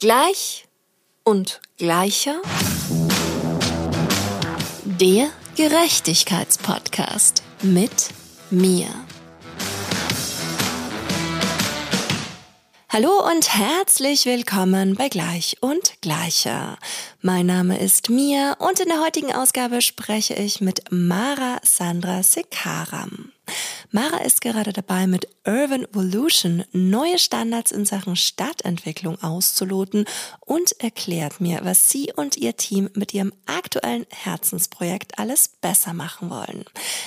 Gleich und gleicher. Der Gerechtigkeitspodcast mit mir. Hallo und herzlich willkommen bei Gleich und Gleicher. Mein Name ist Mia und in der heutigen Ausgabe spreche ich mit Mara Sandra Sekaram. Mara ist gerade dabei, mit Urban Evolution neue Standards in Sachen Stadtentwicklung auszuloten und erklärt mir, was sie und ihr Team mit ihrem aktuellen Herzensprojekt alles besser machen wollen.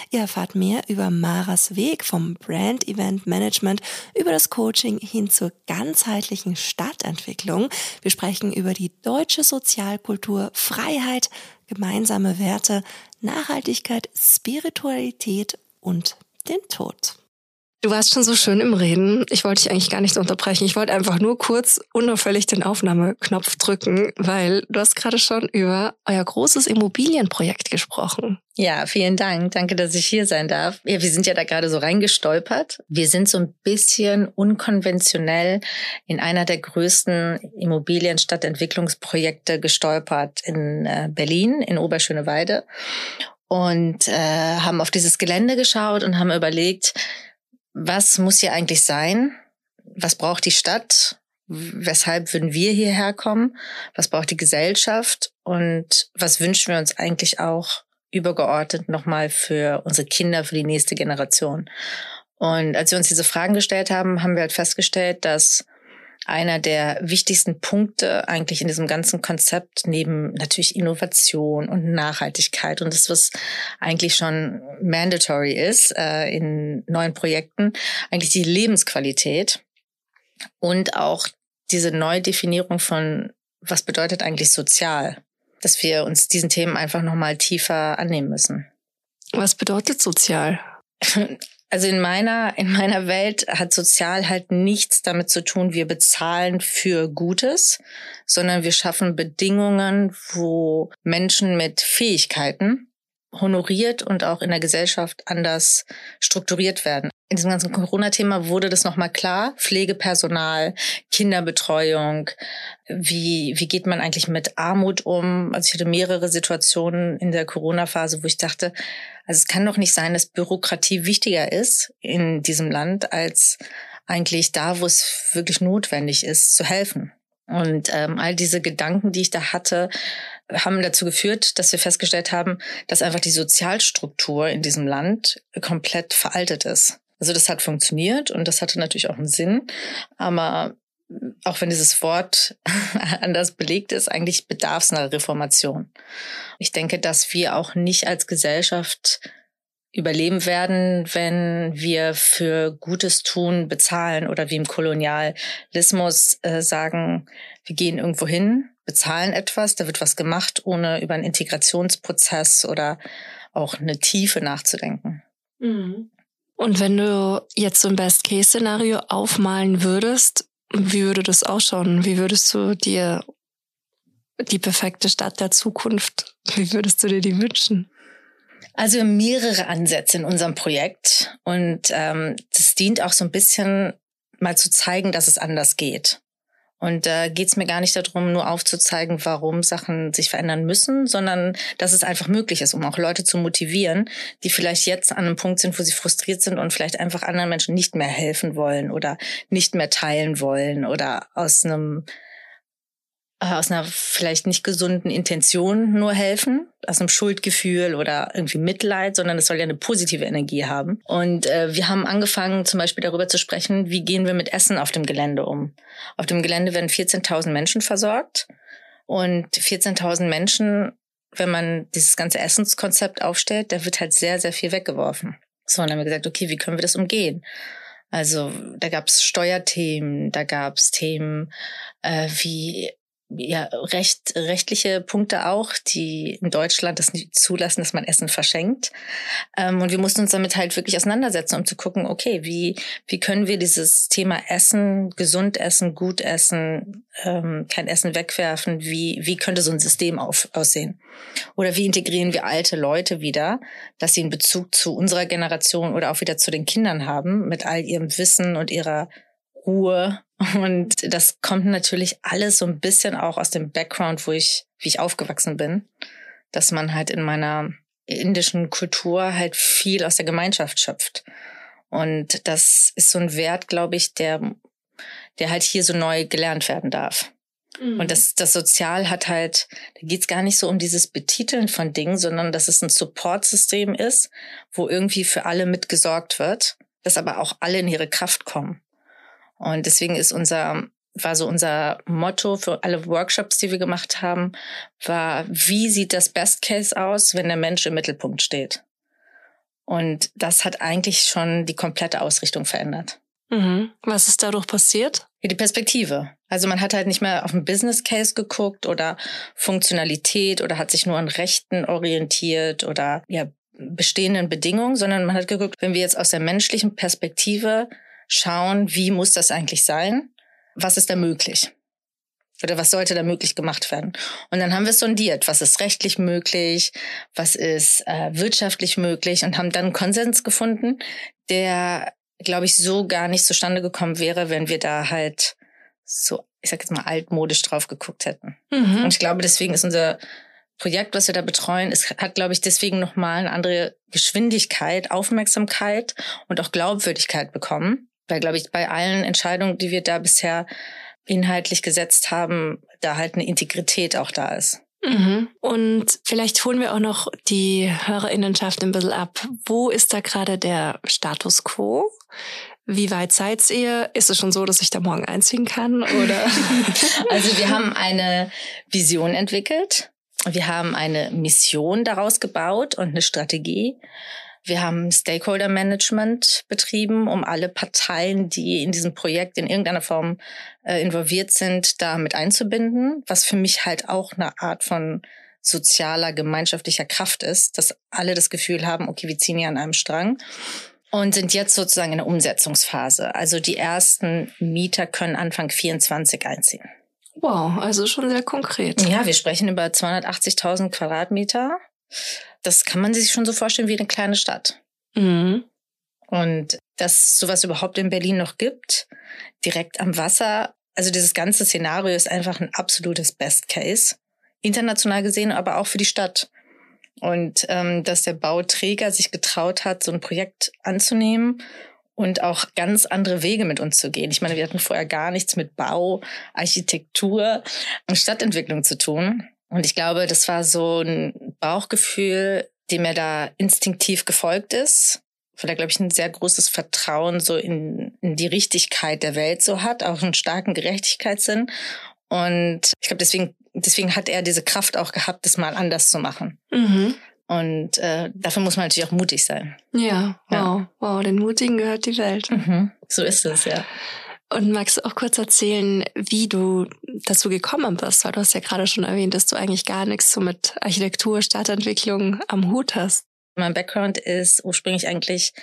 Ihr erfahrt mehr über Maras Weg vom Brand Event Management über das Coaching hin zur ganzheitlichen Stadtentwicklung. Wir sprechen über die deutsche Sozialkultur, Freiheit, gemeinsame Werte, Nachhaltigkeit, Spiritualität und den Tod. Du warst schon so schön im Reden. Ich wollte dich eigentlich gar nicht unterbrechen. Ich wollte einfach nur kurz unauffällig den Aufnahmeknopf drücken, weil du hast gerade schon über euer großes Immobilienprojekt gesprochen. Ja, vielen Dank. Danke, dass ich hier sein darf. Ja, wir sind ja da gerade so reingestolpert. Wir sind so ein bisschen unkonventionell in einer der größten Immobilienstadtentwicklungsprojekte gestolpert in äh, Berlin, in Oberschöneweide und äh, haben auf dieses Gelände geschaut und haben überlegt, was muss hier eigentlich sein? Was braucht die Stadt? Weshalb würden wir hierher kommen? Was braucht die Gesellschaft? Und was wünschen wir uns eigentlich auch übergeordnet nochmal für unsere Kinder, für die nächste Generation? Und als wir uns diese Fragen gestellt haben, haben wir halt festgestellt, dass einer der wichtigsten Punkte eigentlich in diesem ganzen Konzept neben natürlich Innovation und Nachhaltigkeit und das, was eigentlich schon mandatory ist äh, in neuen Projekten, eigentlich die Lebensqualität und auch diese Neudefinierung von, was bedeutet eigentlich sozial, dass wir uns diesen Themen einfach nochmal tiefer annehmen müssen. Was bedeutet sozial? Also in meiner, in meiner Welt hat sozial halt nichts damit zu tun, wir bezahlen für Gutes, sondern wir schaffen Bedingungen, wo Menschen mit Fähigkeiten honoriert und auch in der Gesellschaft anders strukturiert werden. In diesem ganzen Corona-Thema wurde das nochmal klar. Pflegepersonal, Kinderbetreuung, wie, wie geht man eigentlich mit Armut um? Also ich hatte mehrere Situationen in der Corona-Phase, wo ich dachte, also es kann doch nicht sein, dass Bürokratie wichtiger ist in diesem Land als eigentlich da, wo es wirklich notwendig ist, zu helfen. Und ähm, all diese Gedanken, die ich da hatte, haben dazu geführt, dass wir festgestellt haben, dass einfach die Sozialstruktur in diesem Land komplett veraltet ist. Also das hat funktioniert und das hatte natürlich auch einen Sinn, aber auch wenn dieses Wort anders belegt ist, eigentlich bedarf es einer Reformation. Ich denke, dass wir auch nicht als Gesellschaft überleben werden, wenn wir für Gutes tun bezahlen oder wie im Kolonialismus äh, sagen, wir gehen irgendwo hin, bezahlen etwas, da wird was gemacht, ohne über einen Integrationsprozess oder auch eine Tiefe nachzudenken. Mhm. Und wenn du jetzt so ein Best-Case-Szenario aufmalen würdest, wie würde das ausschauen? Wie würdest du dir die perfekte Stadt der Zukunft, wie würdest du dir die wünschen? Also mehrere Ansätze in unserem Projekt und ähm, das dient auch so ein bisschen mal zu zeigen, dass es anders geht. Und da äh, geht es mir gar nicht darum, nur aufzuzeigen, warum Sachen sich verändern müssen, sondern dass es einfach möglich ist, um auch Leute zu motivieren, die vielleicht jetzt an einem Punkt sind, wo sie frustriert sind und vielleicht einfach anderen Menschen nicht mehr helfen wollen oder nicht mehr teilen wollen oder aus einem aus einer vielleicht nicht gesunden Intention nur helfen, aus einem Schuldgefühl oder irgendwie Mitleid, sondern es soll ja eine positive Energie haben. Und äh, wir haben angefangen, zum Beispiel darüber zu sprechen, wie gehen wir mit Essen auf dem Gelände um. Auf dem Gelände werden 14.000 Menschen versorgt und 14.000 Menschen, wenn man dieses ganze Essenskonzept aufstellt, da wird halt sehr, sehr viel weggeworfen. So, und dann haben wir gesagt, okay, wie können wir das umgehen? Also da gab es Steuerthemen, da gab es Themen äh, wie ja, recht, rechtliche Punkte auch, die in Deutschland das nicht zulassen, dass man Essen verschenkt. Ähm, und wir mussten uns damit halt wirklich auseinandersetzen, um zu gucken, okay, wie, wie können wir dieses Thema Essen, gesund essen, gut essen, ähm, kein Essen wegwerfen, wie, wie könnte so ein System auf, aussehen? Oder wie integrieren wir alte Leute wieder, dass sie einen Bezug zu unserer Generation oder auch wieder zu den Kindern haben, mit all ihrem Wissen und ihrer Ruhe. Und das kommt natürlich alles so ein bisschen auch aus dem Background, wo ich, wie ich aufgewachsen bin, dass man halt in meiner indischen Kultur halt viel aus der Gemeinschaft schöpft. Und das ist so ein Wert, glaube ich, der, der halt hier so neu gelernt werden darf. Mhm. Und das, das Sozial hat halt, da geht's gar nicht so um dieses Betiteln von Dingen, sondern dass es ein Supportsystem ist, wo irgendwie für alle mitgesorgt wird, dass aber auch alle in ihre Kraft kommen. Und deswegen ist unser, war so unser Motto für alle Workshops, die wir gemacht haben, war, wie sieht das Best Case aus, wenn der Mensch im Mittelpunkt steht? Und das hat eigentlich schon die komplette Ausrichtung verändert. Mhm. Was ist dadurch passiert? Die Perspektive. Also man hat halt nicht mehr auf den Business Case geguckt oder Funktionalität oder hat sich nur an Rechten orientiert oder ja, bestehenden Bedingungen, sondern man hat geguckt, wenn wir jetzt aus der menschlichen Perspektive schauen, wie muss das eigentlich sein? Was ist da möglich? Oder was sollte da möglich gemacht werden? Und dann haben wir sondiert, was ist rechtlich möglich, was ist äh, wirtschaftlich möglich und haben dann einen Konsens gefunden, der glaube ich, so gar nicht zustande gekommen wäre, wenn wir da halt so, ich sag jetzt mal, altmodisch drauf geguckt hätten. Mhm. Und ich glaube, deswegen ist unser Projekt, was wir da betreuen, es hat, glaube ich, deswegen nochmal eine andere Geschwindigkeit, Aufmerksamkeit und auch Glaubwürdigkeit bekommen. Weil, glaube ich, bei allen Entscheidungen, die wir da bisher inhaltlich gesetzt haben, da halt eine Integrität auch da ist. Mhm. Und vielleicht holen wir auch noch die Hörerinnenschaft ein bisschen ab. Wo ist da gerade der Status quo? Wie weit seid ihr? Ist es schon so, dass ich da morgen einziehen kann? Oder? also wir haben eine Vision entwickelt. Wir haben eine Mission daraus gebaut und eine Strategie. Wir haben Stakeholder Management betrieben, um alle Parteien, die in diesem Projekt in irgendeiner Form äh, involviert sind, da mit einzubinden, was für mich halt auch eine Art von sozialer, gemeinschaftlicher Kraft ist, dass alle das Gefühl haben, okay, wir ziehen hier an einem Strang und sind jetzt sozusagen in der Umsetzungsphase. Also die ersten Mieter können Anfang 24 einziehen. Wow, also schon sehr konkret. Ja, wir sprechen über 280.000 Quadratmeter das kann man sich schon so vorstellen wie eine kleine Stadt. Mhm. Und dass sowas überhaupt in Berlin noch gibt, direkt am Wasser, also dieses ganze Szenario ist einfach ein absolutes Best Case, international gesehen, aber auch für die Stadt. Und ähm, dass der Bauträger sich getraut hat, so ein Projekt anzunehmen und auch ganz andere Wege mit uns zu gehen. Ich meine, wir hatten vorher gar nichts mit Bau, Architektur und Stadtentwicklung zu tun. Und ich glaube, das war so ein Bauchgefühl, dem er da instinktiv gefolgt ist, weil er, glaube ich, ein sehr großes Vertrauen so in, in die Richtigkeit der Welt so hat, auch einen starken Gerechtigkeitssinn. Und ich glaube, deswegen, deswegen hat er diese Kraft auch gehabt, das mal anders zu machen. Mhm. Und äh, dafür muss man natürlich auch mutig sein. Ja, wow, ja. wow, den Mutigen gehört die Welt. Mhm. So ist es, ja. Und magst du auch kurz erzählen, wie du dazu gekommen bist? Weil du hast ja gerade schon erwähnt, dass du eigentlich gar nichts so mit Architektur, Stadtentwicklung am Hut hast. Mein Background ist ursprünglich eigentlich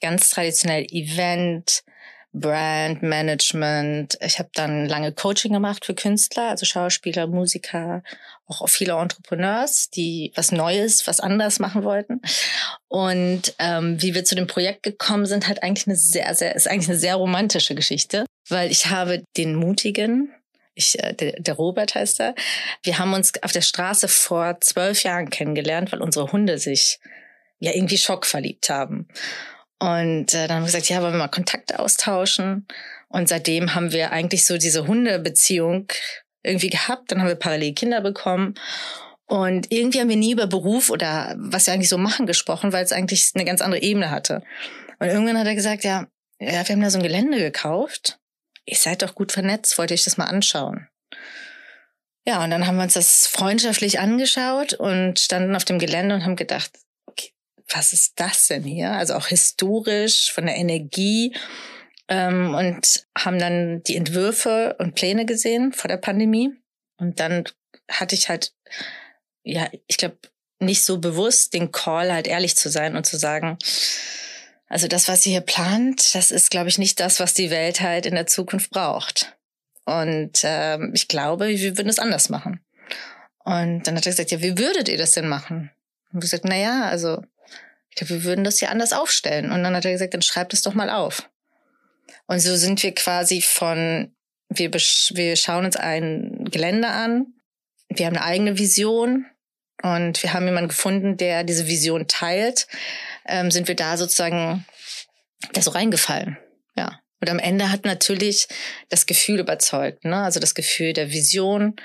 ganz traditionell Event, Brand Management. Ich habe dann lange Coaching gemacht für Künstler, also Schauspieler, Musiker, auch viele Entrepreneurs, die was Neues, was anderes machen wollten. Und ähm, wie wir zu dem Projekt gekommen sind, hat eigentlich eine sehr, sehr, ist eigentlich eine sehr romantische Geschichte, weil ich habe den mutigen, ich, äh, der, der Robert heißt er, wir haben uns auf der Straße vor zwölf Jahren kennengelernt, weil unsere Hunde sich ja irgendwie schockverliebt haben. Und äh, dann haben wir gesagt, ja, wollen wir mal Kontakte austauschen. Und seitdem haben wir eigentlich so diese Hundebeziehung irgendwie gehabt. Dann haben wir parallel Kinder bekommen. Und irgendwie haben wir nie über Beruf oder was wir eigentlich so machen gesprochen, weil es eigentlich eine ganz andere Ebene hatte. Und irgendwann hat er gesagt, ja, ja, wir haben da so ein Gelände gekauft. Ihr seid doch gut vernetzt, wollte ich das mal anschauen. Ja, und dann haben wir uns das freundschaftlich angeschaut und standen auf dem Gelände und haben gedacht, was ist das denn hier? Also auch historisch von der Energie ähm, und haben dann die Entwürfe und Pläne gesehen vor der Pandemie. Und dann hatte ich halt, ja, ich glaube, nicht so bewusst den Call halt ehrlich zu sein und zu sagen, also das, was ihr hier plant, das ist, glaube ich, nicht das, was die Welt halt in der Zukunft braucht. Und ähm, ich glaube, wir würden es anders machen. Und dann hat er gesagt, ja, wie würdet ihr das denn machen? Und ich gesagt, na ja, also ich glaube, wir würden das ja anders aufstellen. Und dann hat er gesagt, dann schreibt es doch mal auf. Und so sind wir quasi von, wir, wir schauen uns ein Gelände an, wir haben eine eigene Vision und wir haben jemanden gefunden, der diese Vision teilt, ähm, sind wir da sozusagen da so reingefallen. Ja. Und am Ende hat natürlich das Gefühl überzeugt, ne? Also das Gefühl der Vision,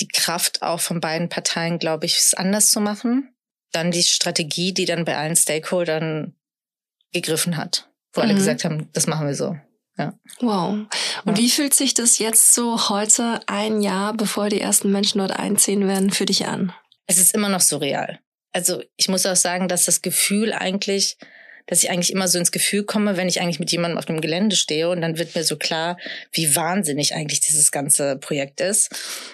die Kraft auch von beiden Parteien, glaube ich, es anders zu machen. Dann die Strategie, die dann bei allen Stakeholdern gegriffen hat, wo mhm. alle gesagt haben, das machen wir so. Ja. Wow. Und ja. wie fühlt sich das jetzt so heute, ein Jahr, bevor die ersten Menschen dort einziehen werden, für dich an? Es ist immer noch surreal. Also ich muss auch sagen, dass das Gefühl eigentlich, dass ich eigentlich immer so ins Gefühl komme, wenn ich eigentlich mit jemandem auf dem Gelände stehe und dann wird mir so klar, wie wahnsinnig eigentlich dieses ganze Projekt ist.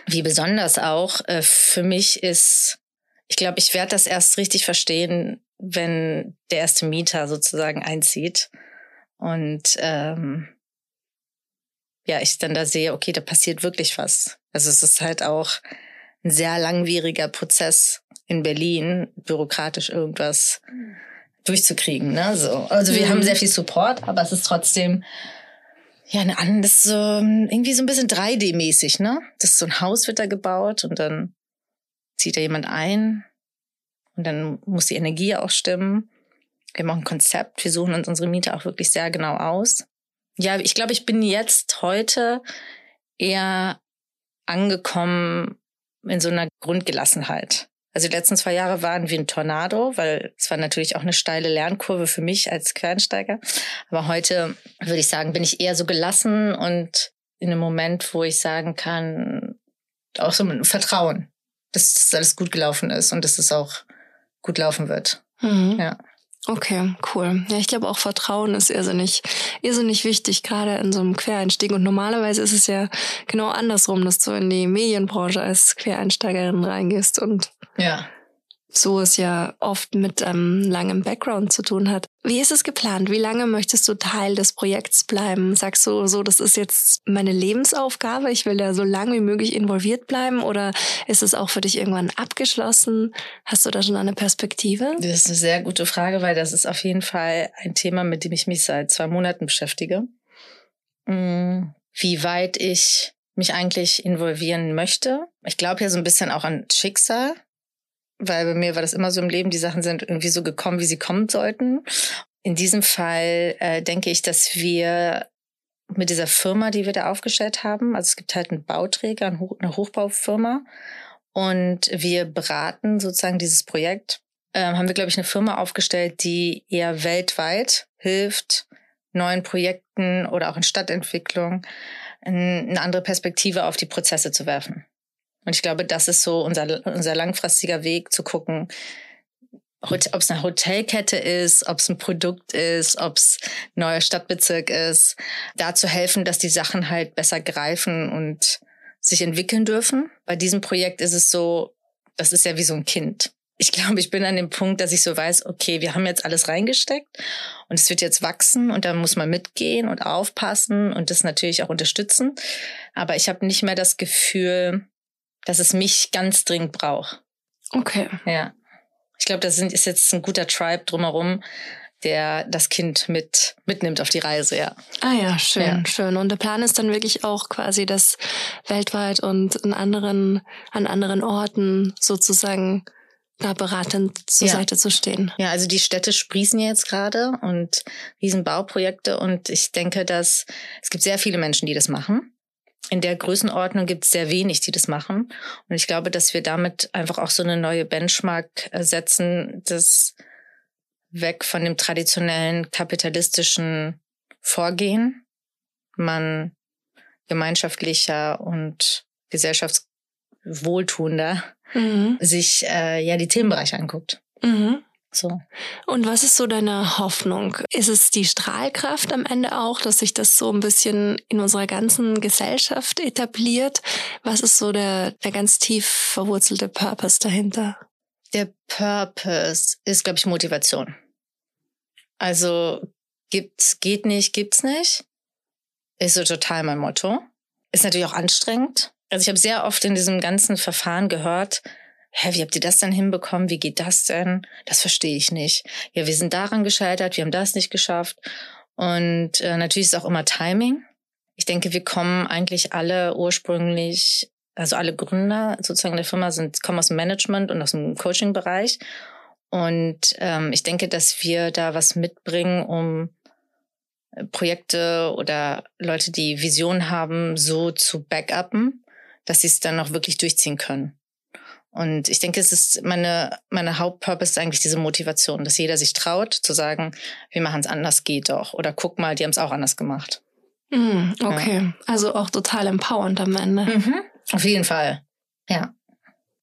Wie besonders auch äh, für mich ist, ich glaube, ich werde das erst richtig verstehen, wenn der erste Mieter sozusagen einzieht und ähm, ja, ich dann da sehe, okay, da passiert wirklich was. Also es ist halt auch ein sehr langwieriger Prozess in Berlin, bürokratisch irgendwas durchzukriegen. Ne? So. Also wir mhm. haben sehr viel Support, aber es ist trotzdem ja eine das ist so irgendwie so ein bisschen 3D-mäßig, ne? Das ist so ein Haus wird da gebaut und dann zieht da jemand ein und dann muss die Energie auch stimmen. Wir machen ein Konzept, wir suchen uns unsere Miete auch wirklich sehr genau aus. Ja, ich glaube, ich bin jetzt heute eher angekommen in so einer Grundgelassenheit. Also die letzten zwei Jahre waren wie ein Tornado, weil es war natürlich auch eine steile Lernkurve für mich als Quereinsteiger. Aber heute würde ich sagen, bin ich eher so gelassen und in einem Moment, wo ich sagen kann, auch so mit Vertrauen, dass das alles gut gelaufen ist und dass es auch gut laufen wird. Mhm. Ja. Okay, cool. Ja, ich glaube auch Vertrauen ist irrsinnig, irrsinnig wichtig, gerade in so einem Quereinstieg. Und normalerweise ist es ja genau andersrum, dass du in die Medienbranche als Quereinsteigerin reingehst und ja so es ja oft mit ähm, langem Background zu tun hat. Wie ist es geplant? Wie lange möchtest du Teil des Projekts bleiben? Sagst du so, das ist jetzt meine Lebensaufgabe, ich will da so lange wie möglich involviert bleiben oder ist es auch für dich irgendwann abgeschlossen? Hast du da schon eine Perspektive? Das ist eine sehr gute Frage, weil das ist auf jeden Fall ein Thema, mit dem ich mich seit zwei Monaten beschäftige. Mm, wie weit ich mich eigentlich involvieren möchte. Ich glaube ja so ein bisschen auch an Schicksal weil bei mir war das immer so im Leben, die Sachen sind irgendwie so gekommen, wie sie kommen sollten. In diesem Fall äh, denke ich, dass wir mit dieser Firma, die wir da aufgestellt haben, also es gibt halt einen Bauträger, eine Hochbaufirma und wir beraten sozusagen dieses Projekt. Ähm, haben wir, glaube ich, eine Firma aufgestellt, die eher weltweit hilft, neuen Projekten oder auch in Stadtentwicklung eine andere Perspektive auf die Prozesse zu werfen. Und ich glaube, das ist so unser, unser langfristiger Weg zu gucken, ob es eine Hotelkette ist, ob es ein Produkt ist, ob es ein neuer Stadtbezirk ist, da zu helfen, dass die Sachen halt besser greifen und sich entwickeln dürfen. Bei diesem Projekt ist es so, das ist ja wie so ein Kind. Ich glaube, ich bin an dem Punkt, dass ich so weiß, okay, wir haben jetzt alles reingesteckt und es wird jetzt wachsen und da muss man mitgehen und aufpassen und das natürlich auch unterstützen. Aber ich habe nicht mehr das Gefühl, dass es mich ganz dringend braucht. Okay. Ja. Ich glaube, das ist jetzt ein guter Tribe drumherum, der das Kind mit mitnimmt auf die Reise, ja. Ah ja, schön, ja. schön. Und der Plan ist dann wirklich auch quasi, das weltweit und in anderen, an anderen Orten sozusagen da beratend zur ja. Seite zu stehen. Ja, also die Städte sprießen jetzt gerade und Riesenbauprojekte und ich denke, dass es gibt sehr viele Menschen, die das machen in der Größenordnung gibt es sehr wenig, die das machen. Und ich glaube, dass wir damit einfach auch so eine neue Benchmark äh, setzen, das weg von dem traditionellen kapitalistischen Vorgehen man gemeinschaftlicher und gesellschaftswohltuender mhm. sich äh, ja die Themenbereiche anguckt. Mhm. So. Und was ist so deine Hoffnung? Ist es die Strahlkraft am Ende auch, dass sich das so ein bisschen in unserer ganzen Gesellschaft etabliert? Was ist so der, der ganz tief verwurzelte Purpose dahinter? Der Purpose ist, glaube ich, Motivation. Also gibt's, geht nicht, gibt's nicht. Ist so total mein Motto. Ist natürlich auch anstrengend. Also ich habe sehr oft in diesem ganzen Verfahren gehört, hä, wie habt ihr das denn hinbekommen? Wie geht das denn? Das verstehe ich nicht. Ja, wir sind daran gescheitert, wir haben das nicht geschafft. Und äh, natürlich ist auch immer Timing. Ich denke, wir kommen eigentlich alle ursprünglich, also alle Gründer sozusagen der Firma sind, kommen aus dem Management und aus dem Coaching-Bereich. Und ähm, ich denke, dass wir da was mitbringen, um äh, Projekte oder Leute, die Visionen haben, so zu backuppen, dass sie es dann auch wirklich durchziehen können. Und ich denke, es ist meine, meine Hauptpurpose ist eigentlich diese Motivation, dass jeder sich traut zu sagen, wir machen es anders, geht doch. Oder guck mal, die haben es auch anders gemacht. Mm, okay, ja. also auch total empowernd am Ende. Mhm. Auf jeden Fall, ja.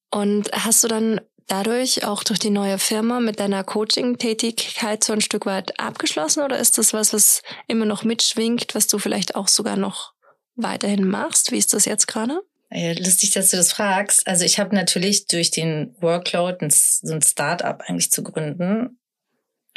Und hast du dann dadurch auch durch die neue Firma mit deiner Coaching-Tätigkeit so ein Stück weit abgeschlossen oder ist das was, was immer noch mitschwingt, was du vielleicht auch sogar noch weiterhin machst? Wie ist das jetzt gerade? Lustig, dass du das fragst. Also ich habe natürlich durch den Workload ein, so ein Start-up eigentlich zu gründen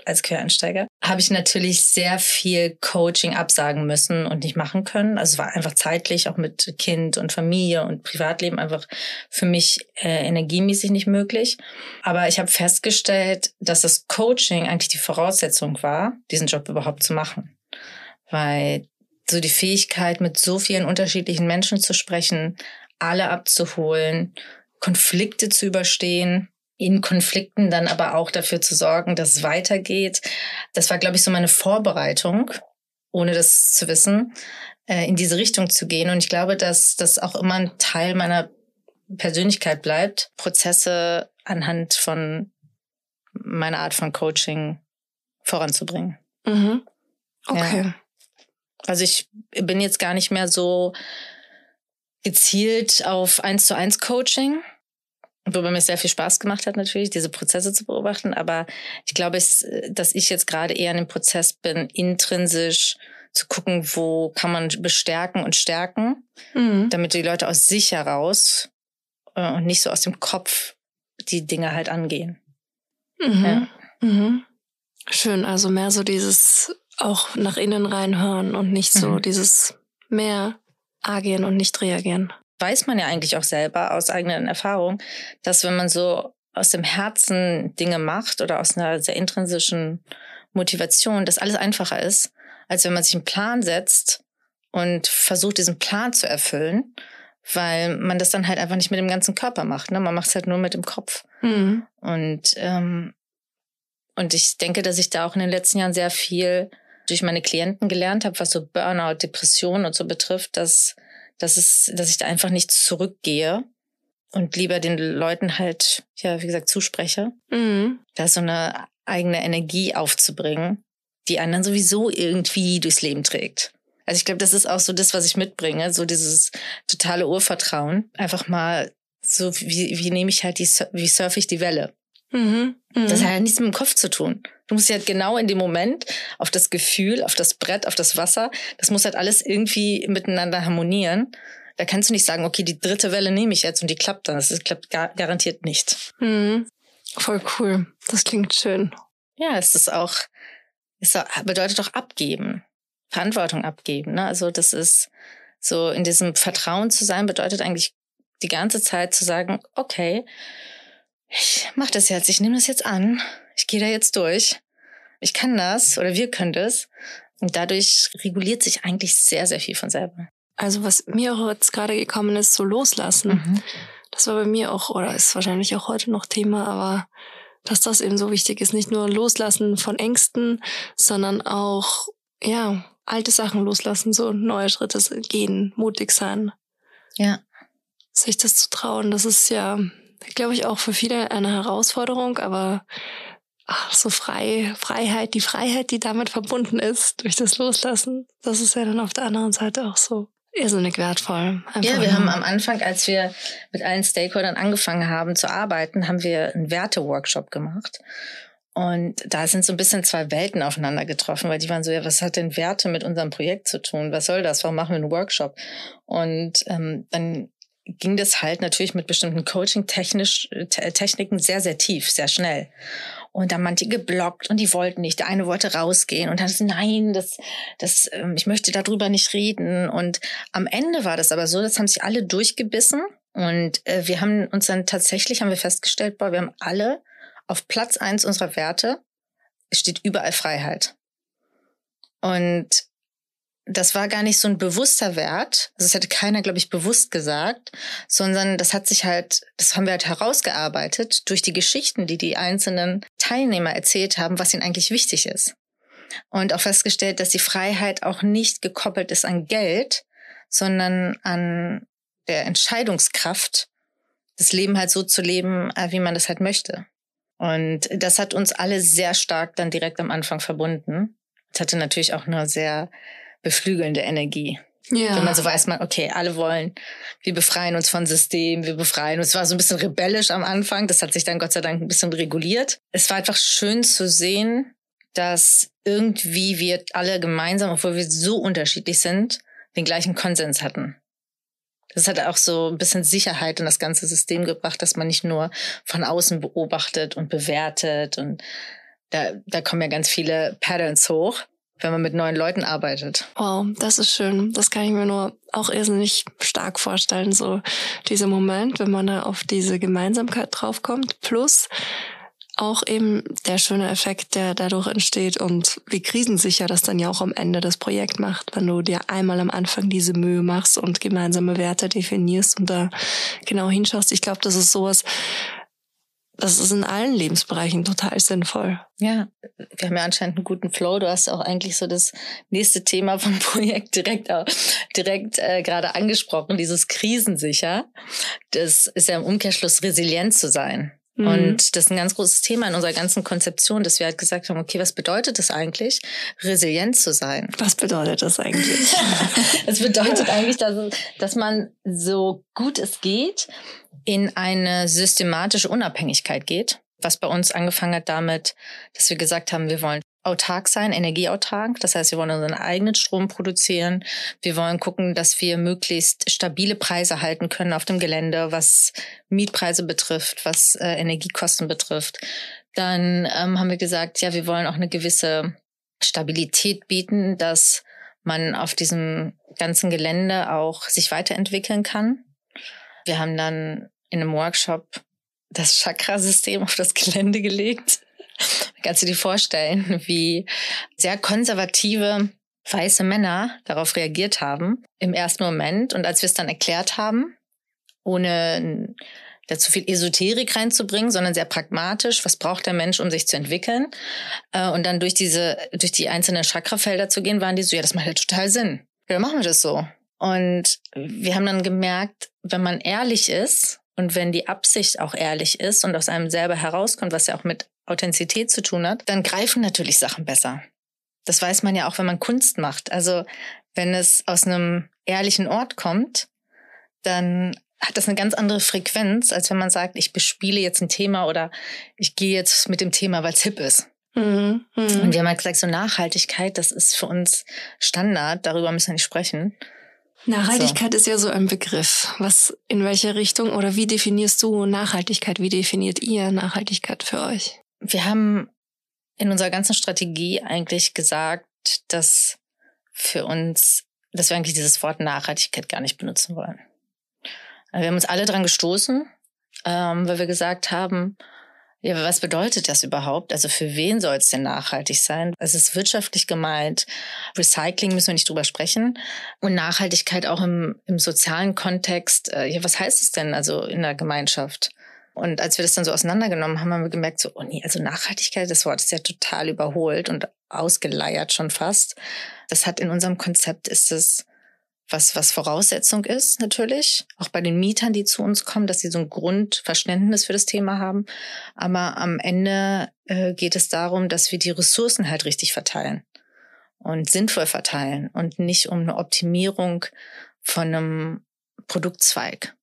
als Quereinsteiger, habe ich natürlich sehr viel Coaching absagen müssen und nicht machen können. Also war einfach zeitlich auch mit Kind und Familie und Privatleben einfach für mich äh, energiemäßig nicht möglich. Aber ich habe festgestellt, dass das Coaching eigentlich die Voraussetzung war, diesen Job überhaupt zu machen. Weil so die Fähigkeit, mit so vielen unterschiedlichen Menschen zu sprechen, alle abzuholen, Konflikte zu überstehen, in Konflikten dann aber auch dafür zu sorgen, dass es weitergeht. Das war, glaube ich, so meine Vorbereitung, ohne das zu wissen, äh, in diese Richtung zu gehen. Und ich glaube, dass das auch immer ein Teil meiner Persönlichkeit bleibt, Prozesse anhand von meiner Art von Coaching voranzubringen. Mhm. Okay. Ja. Also ich bin jetzt gar nicht mehr so gezielt auf eins zu eins Coaching, wobei mir sehr viel Spaß gemacht hat natürlich, diese Prozesse zu beobachten. Aber ich glaube, dass ich jetzt gerade eher in dem Prozess bin, intrinsisch zu gucken, wo kann man bestärken und stärken, mhm. damit die Leute aus sich heraus äh, und nicht so aus dem Kopf die Dinge halt angehen. Mhm. Ja. Mhm. Schön, also mehr so dieses auch nach innen reinhören und nicht so mhm. dieses mehr agieren und nicht reagieren. Weiß man ja eigentlich auch selber aus eigenen Erfahrungen, dass wenn man so aus dem Herzen Dinge macht oder aus einer sehr intrinsischen Motivation, dass alles einfacher ist, als wenn man sich einen Plan setzt und versucht, diesen Plan zu erfüllen, weil man das dann halt einfach nicht mit dem ganzen Körper macht. Ne? Man macht es halt nur mit dem Kopf. Mhm. Und, ähm, und ich denke, dass ich da auch in den letzten Jahren sehr viel durch meine Klienten gelernt habe, was so Burnout, Depression und so betrifft, dass, dass, es, dass ich da einfach nicht zurückgehe und lieber den Leuten halt, ja, wie gesagt, zuspreche. Mhm. Da so eine eigene Energie aufzubringen, die einen dann sowieso irgendwie durchs Leben trägt. Also ich glaube, das ist auch so das, was ich mitbringe, so dieses totale Urvertrauen. Einfach mal so, wie, wie nehme ich halt die, wie surfe ich die Welle? Mhm. Mhm. Das hat ja nichts mit dem Kopf zu tun. Du musst ja genau in dem Moment auf das Gefühl, auf das Brett, auf das Wasser, das muss halt alles irgendwie miteinander harmonieren. Da kannst du nicht sagen, okay, die dritte Welle nehme ich jetzt und die klappt dann. Das klappt gar, garantiert nicht. Mhm. Voll cool. Das klingt schön. Ja, es ist auch, es bedeutet auch abgeben. Verantwortung abgeben. Ne? Also das ist so in diesem Vertrauen zu sein, bedeutet eigentlich die ganze Zeit zu sagen, okay, ich mach das jetzt, ich nehme das jetzt an, ich gehe da jetzt durch, ich kann das oder wir können das. Und dadurch reguliert sich eigentlich sehr, sehr viel von selber. Also was mir auch jetzt gerade gekommen ist, so loslassen. Mhm. Das war bei mir auch, oder ist wahrscheinlich auch heute noch Thema, aber dass das eben so wichtig ist. Nicht nur loslassen von Ängsten, sondern auch, ja, alte Sachen loslassen, so neue Schritte gehen, mutig sein. Ja. Sich das zu trauen, das ist ja glaube ich, auch für viele eine Herausforderung, aber ach, so frei, Freiheit, die Freiheit, die damit verbunden ist, durch das Loslassen, das ist ja dann auf der anderen Seite auch so irrsinnig wertvoll. Einfach ja, wir haben am Anfang, als wir mit allen Stakeholdern angefangen haben zu arbeiten, haben wir einen Werte-Workshop gemacht. Und da sind so ein bisschen zwei Welten aufeinander getroffen, weil die waren so, ja, was hat denn Werte mit unserem Projekt zu tun? Was soll das? Warum machen wir einen Workshop? Und ähm, dann ging das halt natürlich mit bestimmten Coaching-Techniken sehr, sehr tief, sehr schnell. Und dann manche geblockt und die wollten nicht. Der eine wollte rausgehen und dann ist, nein, das, das, ähm, ich möchte darüber nicht reden. Und am Ende war das aber so, das haben sich alle durchgebissen. Und äh, wir haben uns dann tatsächlich, haben wir festgestellt, boah, wir haben alle auf Platz eins unserer Werte steht überall Freiheit. Und das war gar nicht so ein bewusster Wert. Also das hätte keiner, glaube ich, bewusst gesagt, sondern das hat sich halt, das haben wir halt herausgearbeitet durch die Geschichten, die die einzelnen Teilnehmer erzählt haben, was ihnen eigentlich wichtig ist. Und auch festgestellt, dass die Freiheit auch nicht gekoppelt ist an Geld, sondern an der Entscheidungskraft, das Leben halt so zu leben, äh, wie man das halt möchte. Und das hat uns alle sehr stark dann direkt am Anfang verbunden. Es hatte natürlich auch eine sehr beflügelnde Energie. Ja. Wenn man so weiß, man, okay, alle wollen, wir befreien uns von System, wir befreien uns. Es war so ein bisschen rebellisch am Anfang. Das hat sich dann Gott sei Dank ein bisschen reguliert. Es war einfach schön zu sehen, dass irgendwie wir alle gemeinsam, obwohl wir so unterschiedlich sind, den gleichen Konsens hatten. Das hat auch so ein bisschen Sicherheit in das ganze System gebracht, dass man nicht nur von außen beobachtet und bewertet und da, da kommen ja ganz viele Patterns hoch, wenn man mit neuen Leuten arbeitet. Wow, das ist schön. Das kann ich mir nur auch irrsinnig stark vorstellen, so dieser Moment, wenn man da auf diese Gemeinsamkeit draufkommt. Plus auch eben der schöne Effekt, der dadurch entsteht und wie krisensicher das dann ja auch am Ende das Projekt macht, wenn du dir einmal am Anfang diese Mühe machst und gemeinsame Werte definierst und da genau hinschaust. Ich glaube, das ist sowas, das ist in allen Lebensbereichen total sinnvoll. Ja, wir haben ja anscheinend einen guten Flow. Du hast auch eigentlich so das nächste Thema vom Projekt direkt direkt äh, gerade angesprochen, dieses Krisensicher. Das ist ja im Umkehrschluss resilient zu sein. Mhm. Und das ist ein ganz großes Thema in unserer ganzen Konzeption, dass wir halt gesagt haben, okay, was bedeutet das eigentlich, resilient zu sein? Was bedeutet das eigentlich? Es bedeutet eigentlich, dass, dass man so gut es geht in eine systematische Unabhängigkeit geht, was bei uns angefangen hat damit, dass wir gesagt haben, wir wollen autark sein, energieautark. Das heißt, wir wollen unseren eigenen Strom produzieren. Wir wollen gucken, dass wir möglichst stabile Preise halten können auf dem Gelände, was Mietpreise betrifft, was äh, Energiekosten betrifft. Dann ähm, haben wir gesagt, ja, wir wollen auch eine gewisse Stabilität bieten, dass man auf diesem ganzen Gelände auch sich weiterentwickeln kann. Wir haben dann in einem Workshop das Chakrasystem auf das Gelände gelegt. Kannst du dir vorstellen, wie sehr konservative weiße Männer darauf reagiert haben im ersten Moment und als wir es dann erklärt haben, ohne da zu viel Esoterik reinzubringen, sondern sehr pragmatisch. Was braucht der Mensch, um sich zu entwickeln? Äh, und dann durch diese, durch die einzelnen Chakrafelder zu gehen, waren die so, ja, das macht ja total Sinn. Ja, dann machen wir das so. Und wir haben dann gemerkt, wenn man ehrlich ist und wenn die Absicht auch ehrlich ist und aus einem selber herauskommt, was ja auch mit Authentizität zu tun hat, dann greifen natürlich Sachen besser. Das weiß man ja auch, wenn man Kunst macht. Also wenn es aus einem ehrlichen Ort kommt, dann hat das eine ganz andere Frequenz, als wenn man sagt, ich bespiele jetzt ein Thema oder ich gehe jetzt mit dem Thema, weil es hip ist. Mhm, mh. Und wir haben halt gesagt, so Nachhaltigkeit, das ist für uns Standard, darüber müssen wir nicht sprechen. Nachhaltigkeit so. ist ja so ein Begriff. Was, in welche Richtung oder wie definierst du Nachhaltigkeit? Wie definiert ihr Nachhaltigkeit für euch? Wir haben in unserer ganzen Strategie eigentlich gesagt, dass für uns, dass wir eigentlich dieses Wort Nachhaltigkeit gar nicht benutzen wollen. Wir haben uns alle dran gestoßen, ähm, weil wir gesagt haben, ja, was bedeutet das überhaupt? Also für wen soll es denn nachhaltig sein? Es ist wirtschaftlich gemeint. Recycling müssen wir nicht drüber sprechen. Und Nachhaltigkeit auch im, im sozialen Kontext. Äh, ja, was heißt es denn also in der Gemeinschaft? Und als wir das dann so auseinandergenommen haben, haben wir gemerkt, so, oh nee, also Nachhaltigkeit, das Wort ist ja total überholt und ausgeleiert schon fast. Das hat in unserem Konzept ist es was, was Voraussetzung ist, natürlich. Auch bei den Mietern, die zu uns kommen, dass sie so ein Grundverständnis für das Thema haben. Aber am Ende äh, geht es darum, dass wir die Ressourcen halt richtig verteilen und sinnvoll verteilen und nicht um eine Optimierung von einem Produktzweig.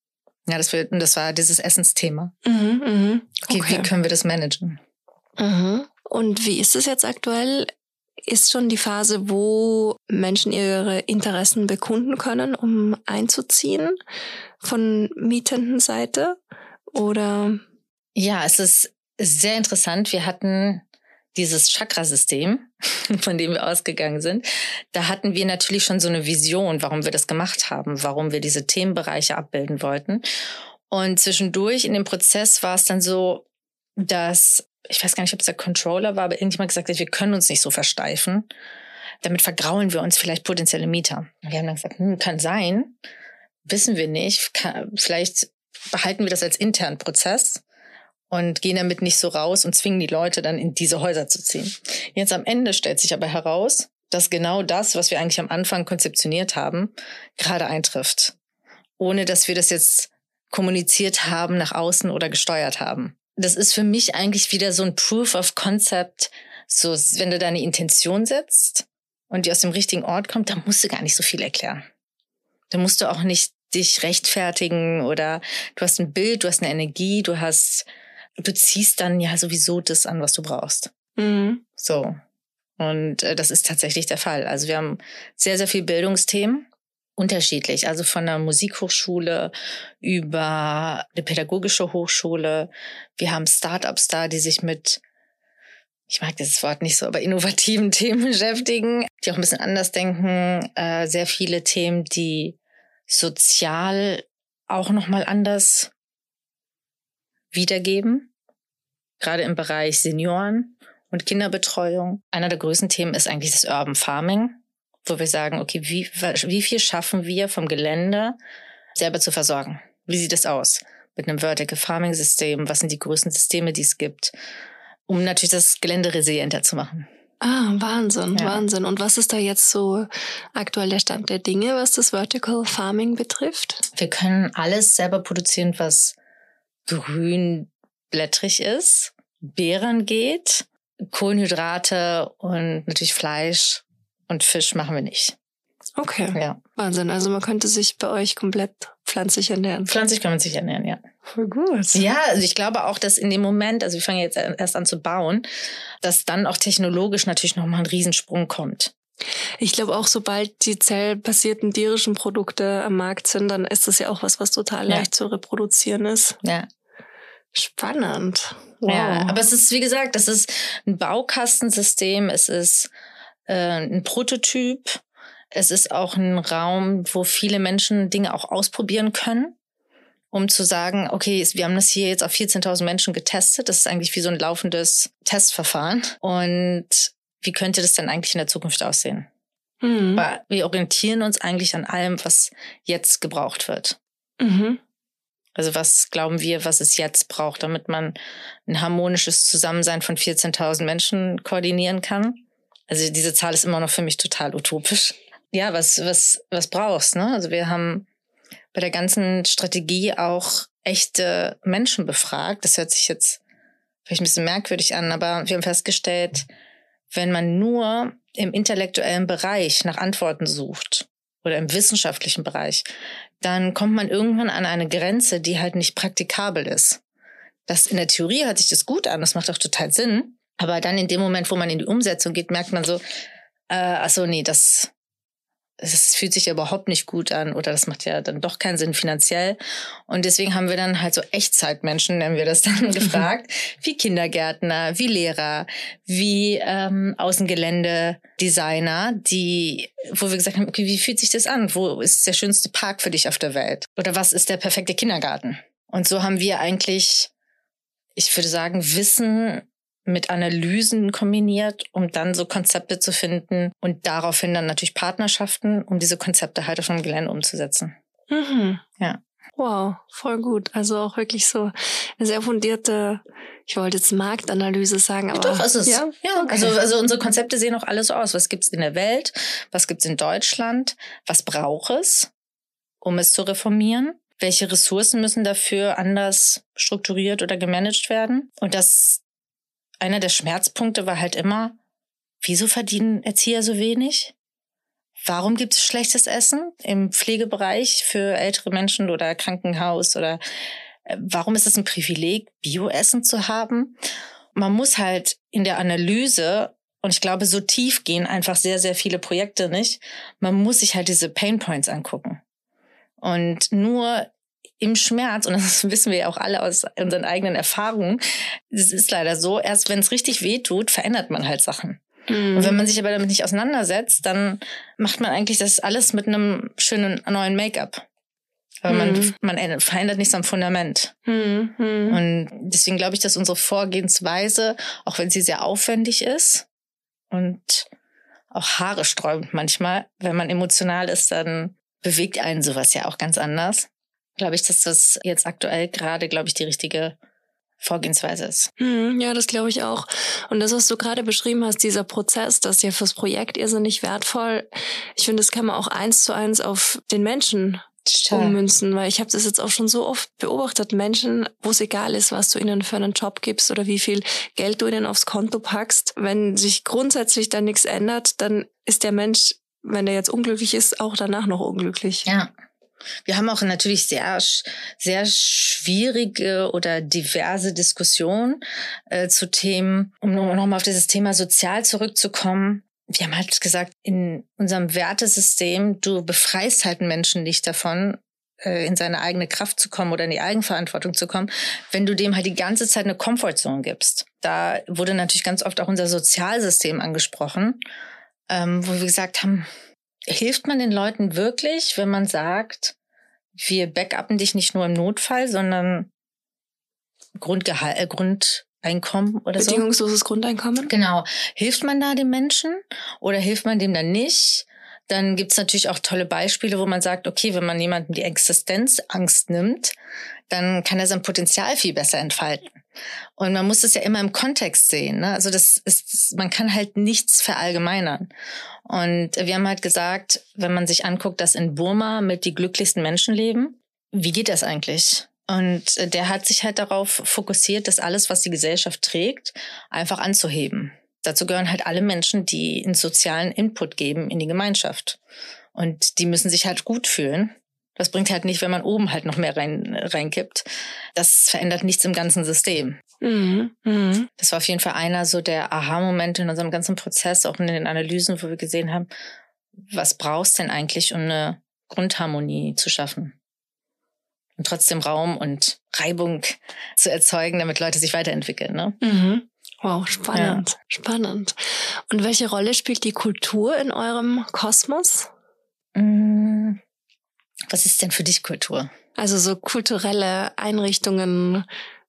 Ja, das, wird, das war dieses Essensthema. Mhm, mh. okay. Wie, wie können wir das managen? Mhm. Und wie ist es jetzt aktuell? Ist schon die Phase, wo Menschen ihre Interessen bekunden können, um einzuziehen von mietenden Seite? Oder? Ja, es ist sehr interessant. Wir hatten dieses Chakrasystem, von dem wir ausgegangen sind, da hatten wir natürlich schon so eine Vision, warum wir das gemacht haben, warum wir diese Themenbereiche abbilden wollten. Und zwischendurch in dem Prozess war es dann so, dass, ich weiß gar nicht, ob es der Controller war, aber irgendjemand gesagt hat, wir können uns nicht so versteifen. damit vergraulen wir uns vielleicht potenzielle Mieter. Wir haben dann gesagt, hm, kann sein, wissen wir nicht. Kann, vielleicht behalten wir das als internen Prozess und gehen damit nicht so raus und zwingen die Leute dann in diese Häuser zu ziehen. Jetzt am Ende stellt sich aber heraus, dass genau das, was wir eigentlich am Anfang konzeptioniert haben, gerade eintrifft. Ohne dass wir das jetzt kommuniziert haben nach außen oder gesteuert haben. Das ist für mich eigentlich wieder so ein Proof of Concept. So, wenn du deine Intention setzt und die aus dem richtigen Ort kommt, dann musst du gar nicht so viel erklären. Da musst du auch nicht dich rechtfertigen oder du hast ein Bild, du hast eine Energie, du hast, du ziehst dann ja sowieso das an, was du brauchst. Mhm. So. Und äh, das ist tatsächlich der Fall. Also wir haben sehr, sehr viel Bildungsthemen unterschiedlich. Also von der Musikhochschule über eine pädagogische Hochschule. Wir haben Startups da, die sich mit, ich mag dieses Wort nicht so, aber innovativen Themen beschäftigen, die auch ein bisschen anders denken. Äh, sehr viele Themen, die sozial auch nochmal anders wiedergeben. Gerade im Bereich Senioren und Kinderbetreuung. Einer der größten Themen ist eigentlich das Urban Farming wo wir sagen, okay, wie, wie viel schaffen wir vom Gelände selber zu versorgen? Wie sieht es aus? Mit einem Vertical Farming System? Was sind die größten Systeme, die es gibt? Um natürlich das Gelände resilienter zu machen. Ah, Wahnsinn, ja. Wahnsinn. Und was ist da jetzt so aktuell der Stand der Dinge, was das Vertical Farming betrifft? Wir können alles selber produzieren, was grünblättrig ist, Beeren geht, Kohlenhydrate und natürlich Fleisch und Fisch machen wir nicht. Okay. Ja. Wahnsinn. Also man könnte sich bei euch komplett pflanzlich ernähren. Pflanzlich kann man sich ernähren, ja. Voll gut. Ja, also ich glaube auch, dass in dem Moment, also wir fangen jetzt erst an zu bauen, dass dann auch technologisch natürlich nochmal ein Riesensprung kommt. Ich glaube auch, sobald die zellbasierten tierischen Produkte am Markt sind, dann ist das ja auch was, was total ja. leicht zu reproduzieren ist. Ja. Spannend. Wow. Ja, aber es ist, wie gesagt, das ist ein Baukastensystem, es ist äh, ein Prototyp. Es ist auch ein Raum, wo viele Menschen Dinge auch ausprobieren können, um zu sagen, okay, wir haben das hier jetzt auf 14.000 Menschen getestet. Das ist eigentlich wie so ein laufendes Testverfahren. Und wie könnte das denn eigentlich in der Zukunft aussehen? Mhm. Wir orientieren uns eigentlich an allem, was jetzt gebraucht wird. Mhm. Also was glauben wir, was es jetzt braucht, damit man ein harmonisches Zusammensein von 14.000 Menschen koordinieren kann? Also diese Zahl ist immer noch für mich total utopisch. Ja, was, was, was brauchst, ne? Also wir haben bei der ganzen Strategie auch echte Menschen befragt. Das hört sich jetzt vielleicht ein bisschen merkwürdig an, aber wir haben festgestellt, wenn man nur im intellektuellen Bereich nach Antworten sucht oder im wissenschaftlichen Bereich, dann kommt man irgendwann an eine Grenze, die halt nicht praktikabel ist. Das in der Theorie hört sich das gut an, das macht auch total Sinn. Aber dann in dem Moment, wo man in die Umsetzung geht, merkt man so, äh, ach so, nee, das, das fühlt sich ja überhaupt nicht gut an oder das macht ja dann doch keinen Sinn finanziell. Und deswegen haben wir dann halt so Echtzeitmenschen, nennen wir das dann, gefragt, wie Kindergärtner, wie Lehrer, wie ähm, Außengelände-Designer, die, wo wir gesagt haben, okay, wie fühlt sich das an? Wo ist der schönste Park für dich auf der Welt? Oder was ist der perfekte Kindergarten? Und so haben wir eigentlich, ich würde sagen, Wissen mit Analysen kombiniert, um dann so Konzepte zu finden und daraufhin dann natürlich Partnerschaften, um diese Konzepte halt auf dem Gelände umzusetzen. Mhm. Ja. Wow, voll gut. Also auch wirklich so eine sehr fundierte, ich wollte jetzt Marktanalyse sagen, aber. Doch, ist es. Ja, ja. Okay. Also, also unsere Konzepte sehen auch alle so aus. Was gibt's in der Welt? Was gibt's in Deutschland? Was braucht es, um es zu reformieren? Welche Ressourcen müssen dafür anders strukturiert oder gemanagt werden? Und das einer der Schmerzpunkte war halt immer, wieso verdienen Erzieher so wenig? Warum gibt es schlechtes Essen im Pflegebereich für ältere Menschen oder Krankenhaus oder äh, warum ist es ein Privileg, Bioessen zu haben? Man muss halt in der Analyse und ich glaube, so tief gehen einfach sehr, sehr viele Projekte nicht. Man muss sich halt diese Pain Points angucken. Und nur im Schmerz, und das wissen wir ja auch alle aus unseren eigenen Erfahrungen, es ist leider so, erst wenn es richtig weh tut, verändert man halt Sachen. Mhm. Und wenn man sich aber damit nicht auseinandersetzt, dann macht man eigentlich das alles mit einem schönen neuen Make-up. Aber mhm. man, man verändert nichts am Fundament. Mhm. Und deswegen glaube ich, dass unsere Vorgehensweise, auch wenn sie sehr aufwendig ist und auch Haare sträubt manchmal. Wenn man emotional ist, dann bewegt einen sowas ja auch ganz anders. Glaube ich, dass das jetzt aktuell gerade, glaube ich, die richtige Vorgehensweise ist. Hm, ja, das glaube ich auch. Und das, was du gerade beschrieben hast, dieser Prozess, das ist ja fürs Projekt irrsinnig wertvoll. Ich finde, das kann man auch eins zu eins auf den Menschen ummünzen, weil ich habe das jetzt auch schon so oft beobachtet. Menschen, wo es egal ist, was du ihnen für einen Job gibst oder wie viel Geld du ihnen aufs Konto packst, wenn sich grundsätzlich dann nichts ändert, dann ist der Mensch, wenn er jetzt unglücklich ist, auch danach noch unglücklich. Ja. Wir haben auch natürlich sehr, sehr schwierige oder diverse Diskussionen äh, zu Themen, um nochmal auf dieses Thema sozial zurückzukommen. Wir haben halt gesagt, in unserem Wertesystem, du befreist halt einen Menschen nicht davon, äh, in seine eigene Kraft zu kommen oder in die Eigenverantwortung zu kommen, wenn du dem halt die ganze Zeit eine Comfortzone gibst. Da wurde natürlich ganz oft auch unser Sozialsystem angesprochen, ähm, wo wir gesagt haben, hilft man den Leuten wirklich, wenn man sagt, wir backuppen dich nicht nur im Notfall, sondern Grundgehalt, äh, Grundeinkommen oder so? Bedingungsloses Grundeinkommen? Genau. Hilft man da dem Menschen oder hilft man dem dann nicht? Dann gibt's natürlich auch tolle Beispiele, wo man sagt, okay, wenn man jemandem die Existenzangst nimmt, dann kann er sein Potenzial viel besser entfalten. Und man muss es ja immer im Kontext sehen. Ne? Also das ist, man kann halt nichts verallgemeinern. Und wir haben halt gesagt, wenn man sich anguckt, dass in Burma mit die glücklichsten Menschen leben, wie geht das eigentlich? Und der hat sich halt darauf fokussiert, dass alles, was die Gesellschaft trägt, einfach anzuheben. Dazu gehören halt alle Menschen, die einen sozialen Input geben in die Gemeinschaft. Und die müssen sich halt gut fühlen. Das bringt halt nicht, wenn man oben halt noch mehr rein, reinkippt. Das verändert nichts im ganzen System. Mhm. Mhm. Das war auf jeden Fall einer so der Aha-Momente in unserem ganzen Prozess, auch in den Analysen, wo wir gesehen haben, was brauchst denn eigentlich, um eine Grundharmonie zu schaffen? Und trotzdem Raum und Reibung zu erzeugen, damit Leute sich weiterentwickeln. Ne? Mhm. Wow, spannend, ja. spannend. Und welche Rolle spielt die Kultur in eurem Kosmos? Mm, was ist denn für dich Kultur? Also so kulturelle Einrichtungen,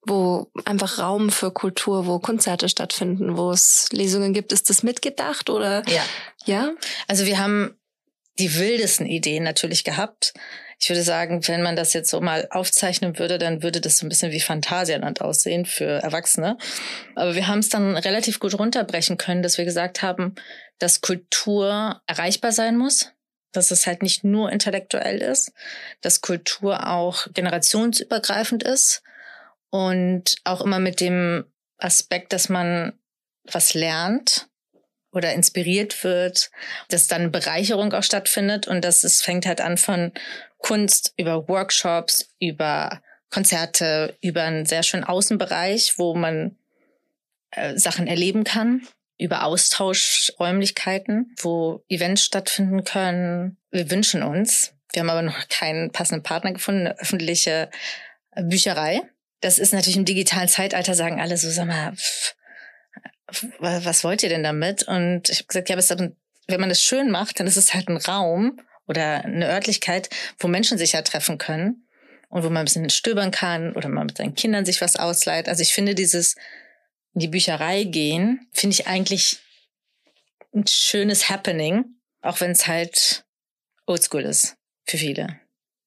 wo einfach Raum für Kultur, wo Konzerte stattfinden, wo es Lesungen gibt. Ist das mitgedacht oder? Ja. Ja? Also wir haben die wildesten Ideen natürlich gehabt. Ich würde sagen, wenn man das jetzt so mal aufzeichnen würde, dann würde das so ein bisschen wie Phantasialand aussehen für Erwachsene. Aber wir haben es dann relativ gut runterbrechen können, dass wir gesagt haben, dass Kultur erreichbar sein muss dass es halt nicht nur intellektuell ist, dass Kultur auch generationsübergreifend ist und auch immer mit dem Aspekt, dass man was lernt oder inspiriert wird, dass dann Bereicherung auch stattfindet und dass es fängt halt an von Kunst über Workshops, über Konzerte, über einen sehr schönen Außenbereich, wo man äh, Sachen erleben kann über Austauschräumlichkeiten, wo Events stattfinden können. Wir wünschen uns, wir haben aber noch keinen passenden Partner gefunden, eine öffentliche Bücherei. Das ist natürlich im digitalen Zeitalter, sagen alle so, sag mal, pff, was wollt ihr denn damit? Und ich habe gesagt, ja, aber wenn man das schön macht, dann ist es halt ein Raum oder eine Örtlichkeit, wo Menschen sich ja treffen können und wo man ein bisschen stöbern kann oder man mit seinen Kindern sich was ausleiht. Also ich finde dieses in die Bücherei gehen, finde ich eigentlich ein schönes Happening, auch wenn es halt oldschool ist für viele.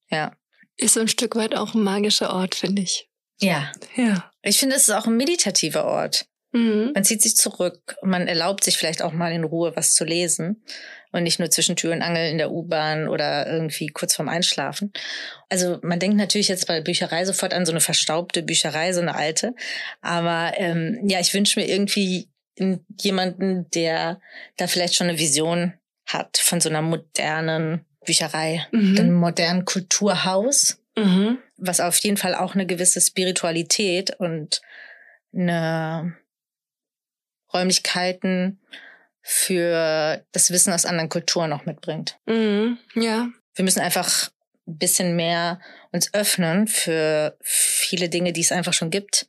Ja. Ist so ein Stück weit auch ein magischer Ort, finde ich. Ja. Ja. Ich finde, es ist auch ein meditativer Ort. Mhm. Man zieht sich zurück, man erlaubt sich vielleicht auch mal in Ruhe was zu lesen und nicht nur zwischen Tür und Angel in der U-Bahn oder irgendwie kurz vorm Einschlafen. Also man denkt natürlich jetzt bei Bücherei sofort an so eine verstaubte Bücherei, so eine alte. Aber ähm, ja, ich wünsche mir irgendwie jemanden, der da vielleicht schon eine Vision hat von so einer modernen Bücherei, mhm. einem modernen Kulturhaus, mhm. was auf jeden Fall auch eine gewisse Spiritualität und eine Räumlichkeiten für das Wissen aus anderen Kulturen noch mitbringt. Mhm, ja. Wir müssen einfach ein bisschen mehr uns öffnen für viele Dinge, die es einfach schon gibt,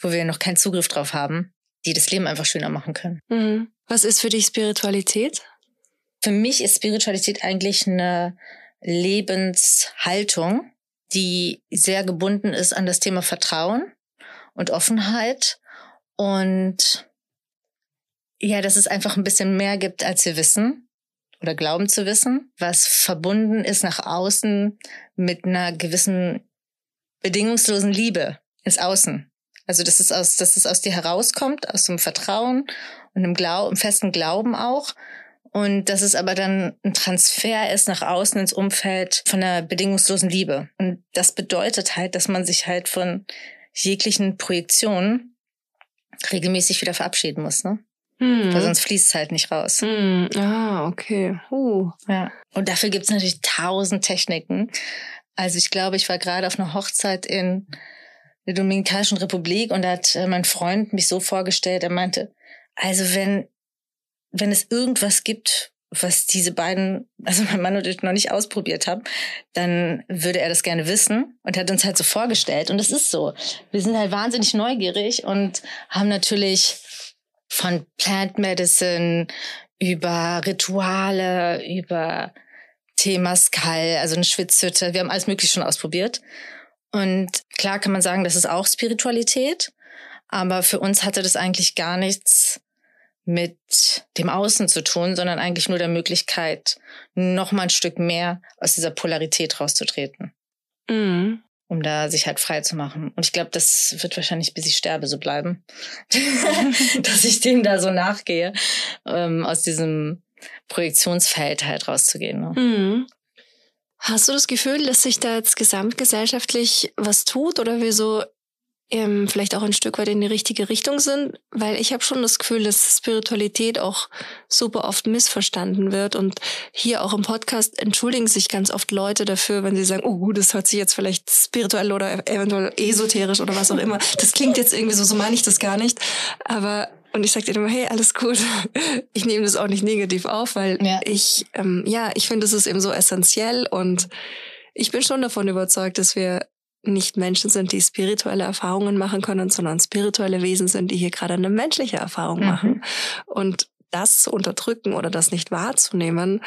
wo wir noch keinen Zugriff drauf haben, die das Leben einfach schöner machen können. Mhm. Was ist für dich Spiritualität? Für mich ist Spiritualität eigentlich eine Lebenshaltung, die sehr gebunden ist an das Thema Vertrauen und Offenheit und Ja, dass es einfach ein bisschen mehr gibt, als wir wissen oder glauben zu wissen, was verbunden ist nach außen mit einer gewissen bedingungslosen Liebe ins Außen. Also dass es aus, dass es aus dir herauskommt, aus dem Vertrauen und einem, Glauben, einem festen Glauben auch. Und dass es aber dann ein Transfer ist nach außen ins Umfeld von einer bedingungslosen Liebe. Und das bedeutet halt, dass man sich halt von jeglichen Projektionen regelmäßig wieder verabschieden muss, ne? Hm. Weil sonst fließt es halt nicht raus. Hm. Ah, okay. Uh. Ja. Und dafür gibt's natürlich tausend Techniken. Also ich glaube, ich war gerade auf einer Hochzeit in der Dominikanischen Republik und da hat äh, mein Freund mich so vorgestellt, er meinte, also wenn, wenn es irgendwas gibt, was diese beiden, also mein Mann und ich noch nicht ausprobiert haben, dann würde er das gerne wissen und hat uns halt so vorgestellt. Und es ist so. Wir sind halt wahnsinnig neugierig und haben natürlich von Plant Medicine über Rituale, über Thema Skal, also eine Schwitzhütte. Wir haben alles Mögliche schon ausprobiert. Und klar kann man sagen, das ist auch Spiritualität. Aber für uns hatte das eigentlich gar nichts mit dem Außen zu tun, sondern eigentlich nur der Möglichkeit, noch mal ein Stück mehr aus dieser Polarität rauszutreten. Mhm. Um da sich halt frei zu machen. Und ich glaube, das wird wahrscheinlich, bis ich sterbe, so bleiben. Dass ich dem da so nachgehe, ähm, aus diesem Projektionsfeld halt rauszugehen. Ne? Mhm. Hast du das Gefühl, dass sich da jetzt gesamtgesellschaftlich was tut oder wieso ähm, vielleicht auch ein Stück weit in die richtige Richtung sind, weil ich habe schon das Gefühl, dass Spiritualität auch super oft missverstanden wird und hier auch im Podcast entschuldigen sich ganz oft Leute dafür, wenn sie sagen, oh, das hört sich jetzt vielleicht spirituell oder eventuell esoterisch oder was auch immer. Das klingt jetzt irgendwie so, so meine ich das gar nicht, aber und ich sage dir immer, hey, alles gut. Ich nehme das auch nicht negativ auf, weil ja. ich, ähm, ja, ich finde, es ist eben so essentiell und ich bin schon davon überzeugt, dass wir nicht Menschen sind, die spirituelle Erfahrungen machen können, sondern spirituelle Wesen sind, die hier gerade eine menschliche Erfahrung mhm. machen. Und das zu unterdrücken oder das nicht wahrzunehmen,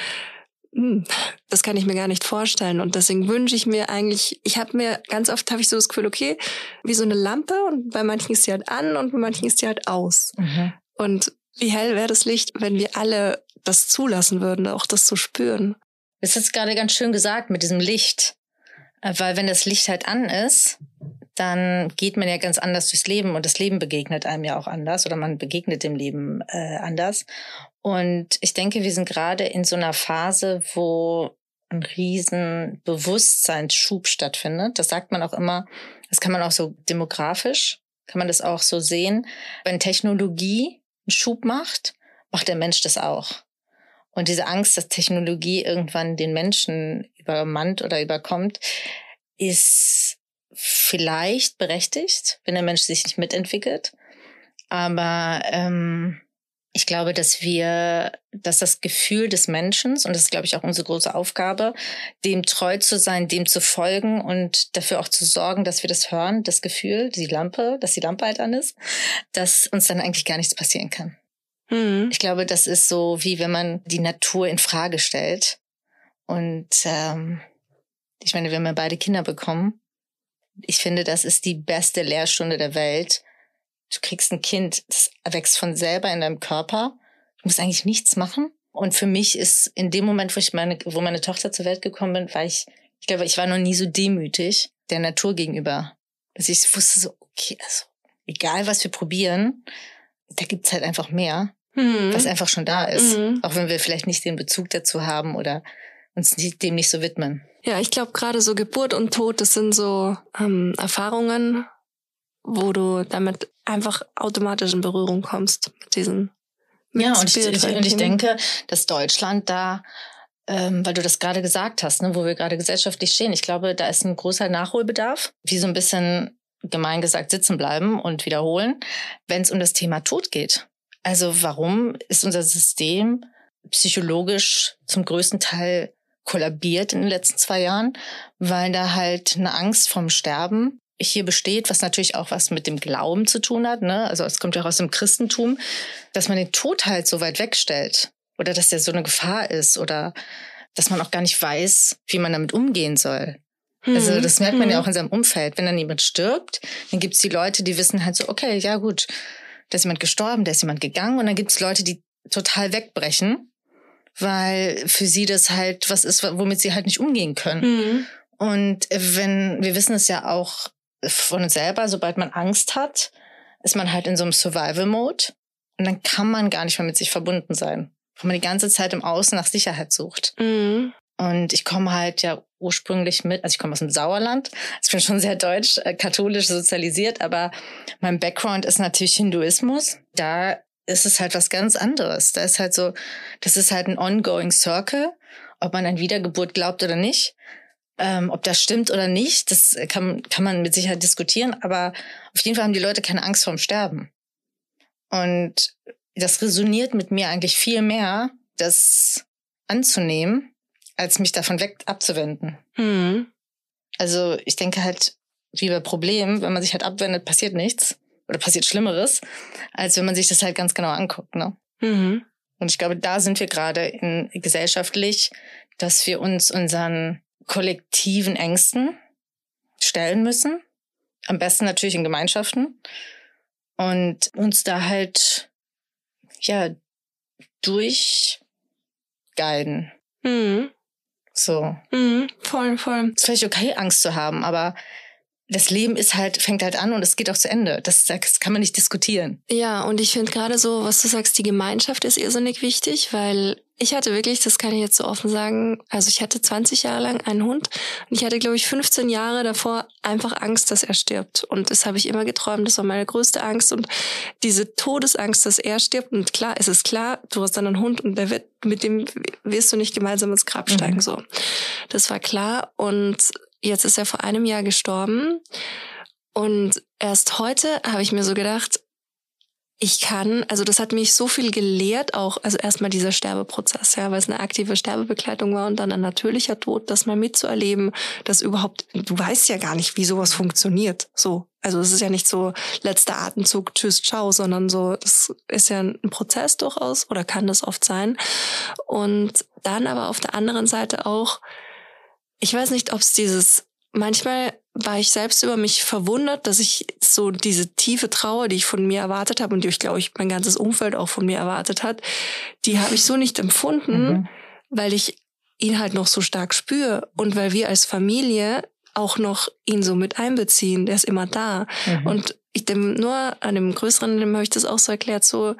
hm, das kann ich mir gar nicht vorstellen. Und deswegen wünsche ich mir eigentlich, ich habe mir ganz oft habe ich so das Gefühl, okay, wie so eine Lampe und bei manchen ist sie halt an und bei manchen ist sie halt aus. Mhm. Und wie hell wäre das Licht, wenn wir alle das zulassen würden, auch das zu spüren. Das ist gerade ganz schön gesagt mit diesem Licht. Äh, weil wenn das Licht halt an ist, dann geht man ja ganz anders durchs Leben und das Leben begegnet einem ja auch anders oder man begegnet dem Leben äh, anders. Und ich denke, wir sind gerade in so einer Phase, wo ein riesen Bewusstseinsschub stattfindet. Das sagt man auch immer, das kann man auch so demografisch, kann man das auch so sehen. Wenn Technologie einen Schub macht, macht der Mensch das auch. Und diese Angst, dass Technologie irgendwann den Menschen übermannt oder überkommt, ist vielleicht berechtigt, wenn der Mensch sich nicht mitentwickelt. Aber ähm, ich glaube, dass wir, dass das Gefühl des Menschen, und das ist, glaube ich, auch unsere große Aufgabe, dem treu zu sein, dem zu folgen und dafür auch zu sorgen, dass wir das hören, das Gefühl, die Lampe, dass die Lampe halt an ist, dass uns dann eigentlich gar nichts passieren kann. Mhm. Ich glaube, das ist so, wie wenn man die Natur in Frage stellt. Und ähm, ich meine, wir haben ja beide Kinder bekommen. Ich finde, das ist die beste Lehrstunde der Welt. Du kriegst ein Kind, das wächst von selber in deinem Körper. Du musst eigentlich nichts machen. Und für mich ist in dem Moment, wo ich meine, wo meine Tochter zur Welt gekommen bin, war ich, ich glaube, ich war noch nie so demütig der Natur gegenüber. Dass ich wusste so, okay, also egal was wir probieren, da gibt's halt einfach mehr, mhm. was einfach schon da ist. Mhm. Auch wenn wir vielleicht nicht den Bezug dazu haben oder uns dem nicht so widmen. Ja, ich glaube gerade so Geburt und Tod, das sind so ähm, Erfahrungen, wo du damit einfach automatisch in Berührung kommst mit diesen. Mit ja, und ich, ich, und ich denke, dass Deutschland da, ähm, weil du das gerade gesagt hast, ne, wo wir gerade gesellschaftlich stehen, ich glaube, da ist ein großer Nachholbedarf, wie so ein bisschen gemein gesagt sitzen bleiben und wiederholen, wenn es um das Thema Tod geht. Also warum ist unser System psychologisch zum größten Teil kollabiert in den letzten zwei Jahren, weil da halt eine Angst vom Sterben hier besteht, was natürlich auch was mit dem Glauben zu tun hat. Ne? Also es kommt ja auch aus dem Christentum, dass man den Tod halt so weit wegstellt oder dass der so eine Gefahr ist oder dass man auch gar nicht weiß, wie man damit umgehen soll. Mhm. Also das merkt man ja hm. auch in seinem Umfeld. Wenn dann jemand stirbt, dann gibt's die Leute, die wissen halt so, okay, ja gut, da ist jemand gestorben, da ist jemand gegangen und dann gibt es Leute, die total wegbrechen, weil für sie das halt was ist, womit sie halt nicht umgehen können. Mhm. Und wenn, wir wissen es ja auch von uns selber, sobald man Angst hat, ist man halt in so einem Survival-Mode und dann kann man gar nicht mehr mit sich verbunden sein. Weil man die ganze Zeit im Außen nach Sicherheit sucht. Mhm. Und ich komme halt ja ursprünglich mit, also ich komme aus dem Sauerland. Ich bin schon sehr deutsch, äh, katholisch sozialisiert, aber mein Background ist natürlich Hinduismus. Da ist es halt was ganz anderes. Da ist halt so, das ist halt ein ongoing circle, ob man an Wiedergeburt glaubt oder nicht. Ähm, ob das stimmt oder nicht, das kann, kann man mit Sicherheit diskutieren, aber auf jeden Fall haben die Leute keine Angst vorm Sterben. Und das resoniert mit mir eigentlich viel mehr, das anzunehmen, als mich davon weg abzuwenden. Mhm. Also ich denke halt, wie bei Problemen, wenn man sich halt abwendet, passiert nichts oder passiert Schlimmeres, als wenn man sich das halt ganz genau anguckt. Ne? Mhm. Und ich glaube, da sind wir gerade in, gesellschaftlich, dass wir uns unseren kollektiven Ängsten stellen müssen. Am besten natürlich in Gemeinschaften. Und uns da halt, ja, durchguiden. Mhm. So. Mhm, voll, voll. Es ist vielleicht okay, Angst zu haben, aber das Leben ist halt, fängt halt an und es geht auch zu Ende. Das, das kann man nicht diskutieren. Ja, und ich finde gerade so, was du sagst, die Gemeinschaft ist irrsinnig wichtig, weil ich hatte wirklich, das kann ich jetzt so offen sagen, also ich hatte 20 Jahre lang einen Hund und ich hatte, glaube ich, 15 Jahre davor einfach Angst, dass er stirbt. Und das habe ich immer geträumt, das war meine größte Angst und diese Todesangst, dass er stirbt. Und klar, es ist klar, du hast dann einen Hund und der wird, mit dem wirst du nicht gemeinsam ins Grab steigen, mhm. so. Das war klar und Jetzt ist er vor einem Jahr gestorben. Und erst heute habe ich mir so gedacht, ich kann, also das hat mich so viel gelehrt, auch, also erstmal dieser Sterbeprozess, ja, weil es eine aktive Sterbebegleitung war und dann ein natürlicher Tod, das mal mitzuerleben, dass überhaupt, du weißt ja gar nicht, wie sowas funktioniert, so. Also es ist ja nicht so letzter Atemzug, tschüss, ciao, sondern so, das ist ja ein Prozess durchaus oder kann das oft sein. Und dann aber auf der anderen Seite auch, ich weiß nicht, ob es dieses, manchmal war ich selbst über mich verwundert, dass ich so diese tiefe Trauer, die ich von mir erwartet habe und die ich glaube ich mein ganzes Umfeld auch von mir erwartet hat, die habe ich so nicht empfunden, mhm. weil ich ihn halt noch so stark spüre und weil wir als Familie auch noch ihn so mit einbeziehen. Der ist immer da. Mhm. Und ich dem nur an dem größeren, dem habe ich das auch so erklärt, so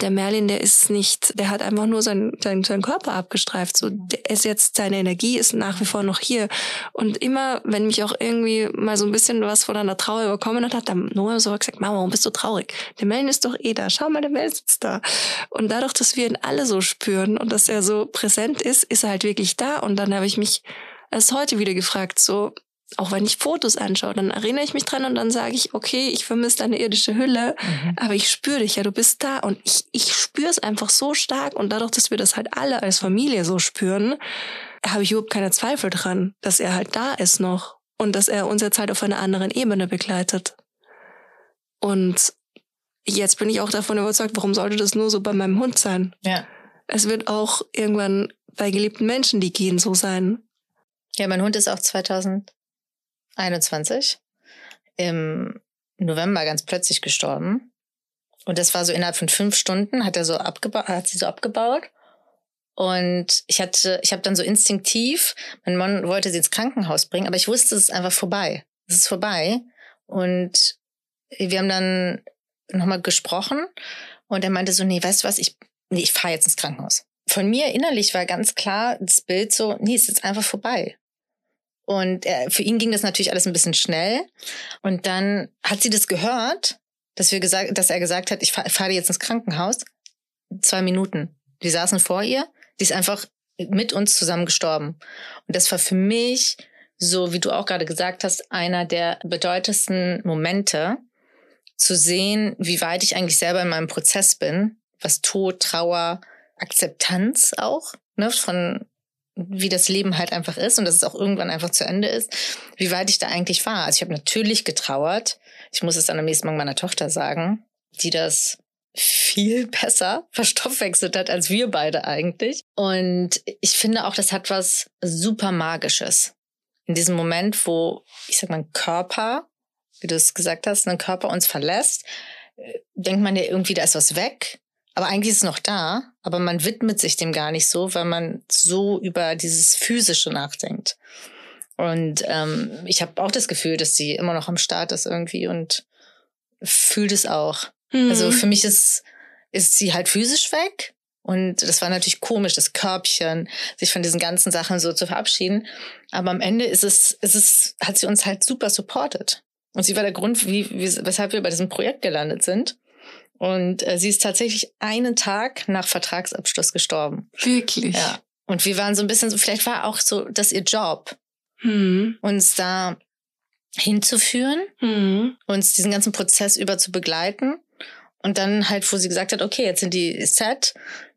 der Merlin, der ist nicht, der hat einfach nur seinen sein, sein Körper abgestreift. So, der ist jetzt, seine Energie ist nach wie vor noch hier. Und immer, wenn mich auch irgendwie mal so ein bisschen was von einer Trauer überkommen hat, hat dann Noah so gesagt, Mama, warum bist du traurig? Der Merlin ist doch eh da. Schau mal, der Merlin sitzt da. Und dadurch, dass wir ihn alle so spüren und dass er so präsent ist, ist er halt wirklich da. Und dann habe ich mich erst heute wieder gefragt, so, auch wenn ich Fotos anschaue, dann erinnere ich mich dran und dann sage ich, okay, ich vermisse deine irdische Hülle, mhm. aber ich spüre dich ja, du bist da und ich, ich spüre es einfach so stark und dadurch, dass wir das halt alle als Familie so spüren, habe ich überhaupt keine Zweifel dran, dass er halt da ist noch und dass er uns jetzt halt auf einer anderen Ebene begleitet. Und jetzt bin ich auch davon überzeugt, warum sollte das nur so bei meinem Hund sein? Ja. Es wird auch irgendwann bei geliebten Menschen, die gehen, so sein. Ja, mein Hund ist auch 2000 21 im November ganz plötzlich gestorben. Und das war so innerhalb von fünf Stunden, hat er so abgebaut, hat sie so abgebaut. Und ich hatte, ich habe dann so instinktiv, mein Mann wollte sie ins Krankenhaus bringen, aber ich wusste, es ist einfach vorbei. Es ist vorbei. Und wir haben dann nochmal gesprochen und er meinte so, nee, weißt du was, ich, nee, ich fahre jetzt ins Krankenhaus. Von mir innerlich war ganz klar das Bild so, nee, es ist jetzt einfach vorbei. Und er, für ihn ging das natürlich alles ein bisschen schnell. Und dann hat sie das gehört, dass wir gesagt, dass er gesagt hat, ich fahre jetzt ins Krankenhaus. Zwei Minuten. Die saßen vor ihr. Die ist einfach mit uns zusammen gestorben. Und das war für mich, so wie du auch gerade gesagt hast, einer der bedeutendsten Momente, zu sehen, wie weit ich eigentlich selber in meinem Prozess bin, was Tod, Trauer, Akzeptanz auch, ne, von wie das Leben halt einfach ist und dass es auch irgendwann einfach zu Ende ist, wie weit ich da eigentlich war. Also ich habe natürlich getrauert. Ich muss es dann am nächsten Morgen meiner Tochter sagen, die das viel besser verstoffwechselt hat als wir beide eigentlich. Und ich finde auch, das hat was super Magisches. In diesem Moment, wo, ich sag mal, Körper, wie du es gesagt hast, ein Körper uns verlässt, äh, denkt man ja irgendwie, da ist was weg. Aber eigentlich ist es noch da, aber man widmet sich dem gar nicht so, weil man so über dieses Physische nachdenkt. Und ähm, ich habe auch das Gefühl, dass sie immer noch am Start ist irgendwie und fühlt es auch. Mhm. Also für mich ist, ist sie halt physisch weg. Und das war natürlich komisch, das Körbchen, sich von diesen ganzen Sachen so zu verabschieden. Aber am Ende ist es, ist es, hat sie uns halt super supportet. Und sie war der Grund, wie, wie, weshalb wir bei diesem Projekt gelandet sind. Und äh, sie ist tatsächlich einen Tag nach Vertragsabschluss gestorben. Wirklich? Ja. Und wir waren so ein bisschen so, vielleicht war auch so, dass ihr Job, hm. uns da hinzuführen, hm. uns diesen ganzen Prozess über zu begleiten. Und dann halt, wo sie gesagt hat, okay, jetzt sind die set,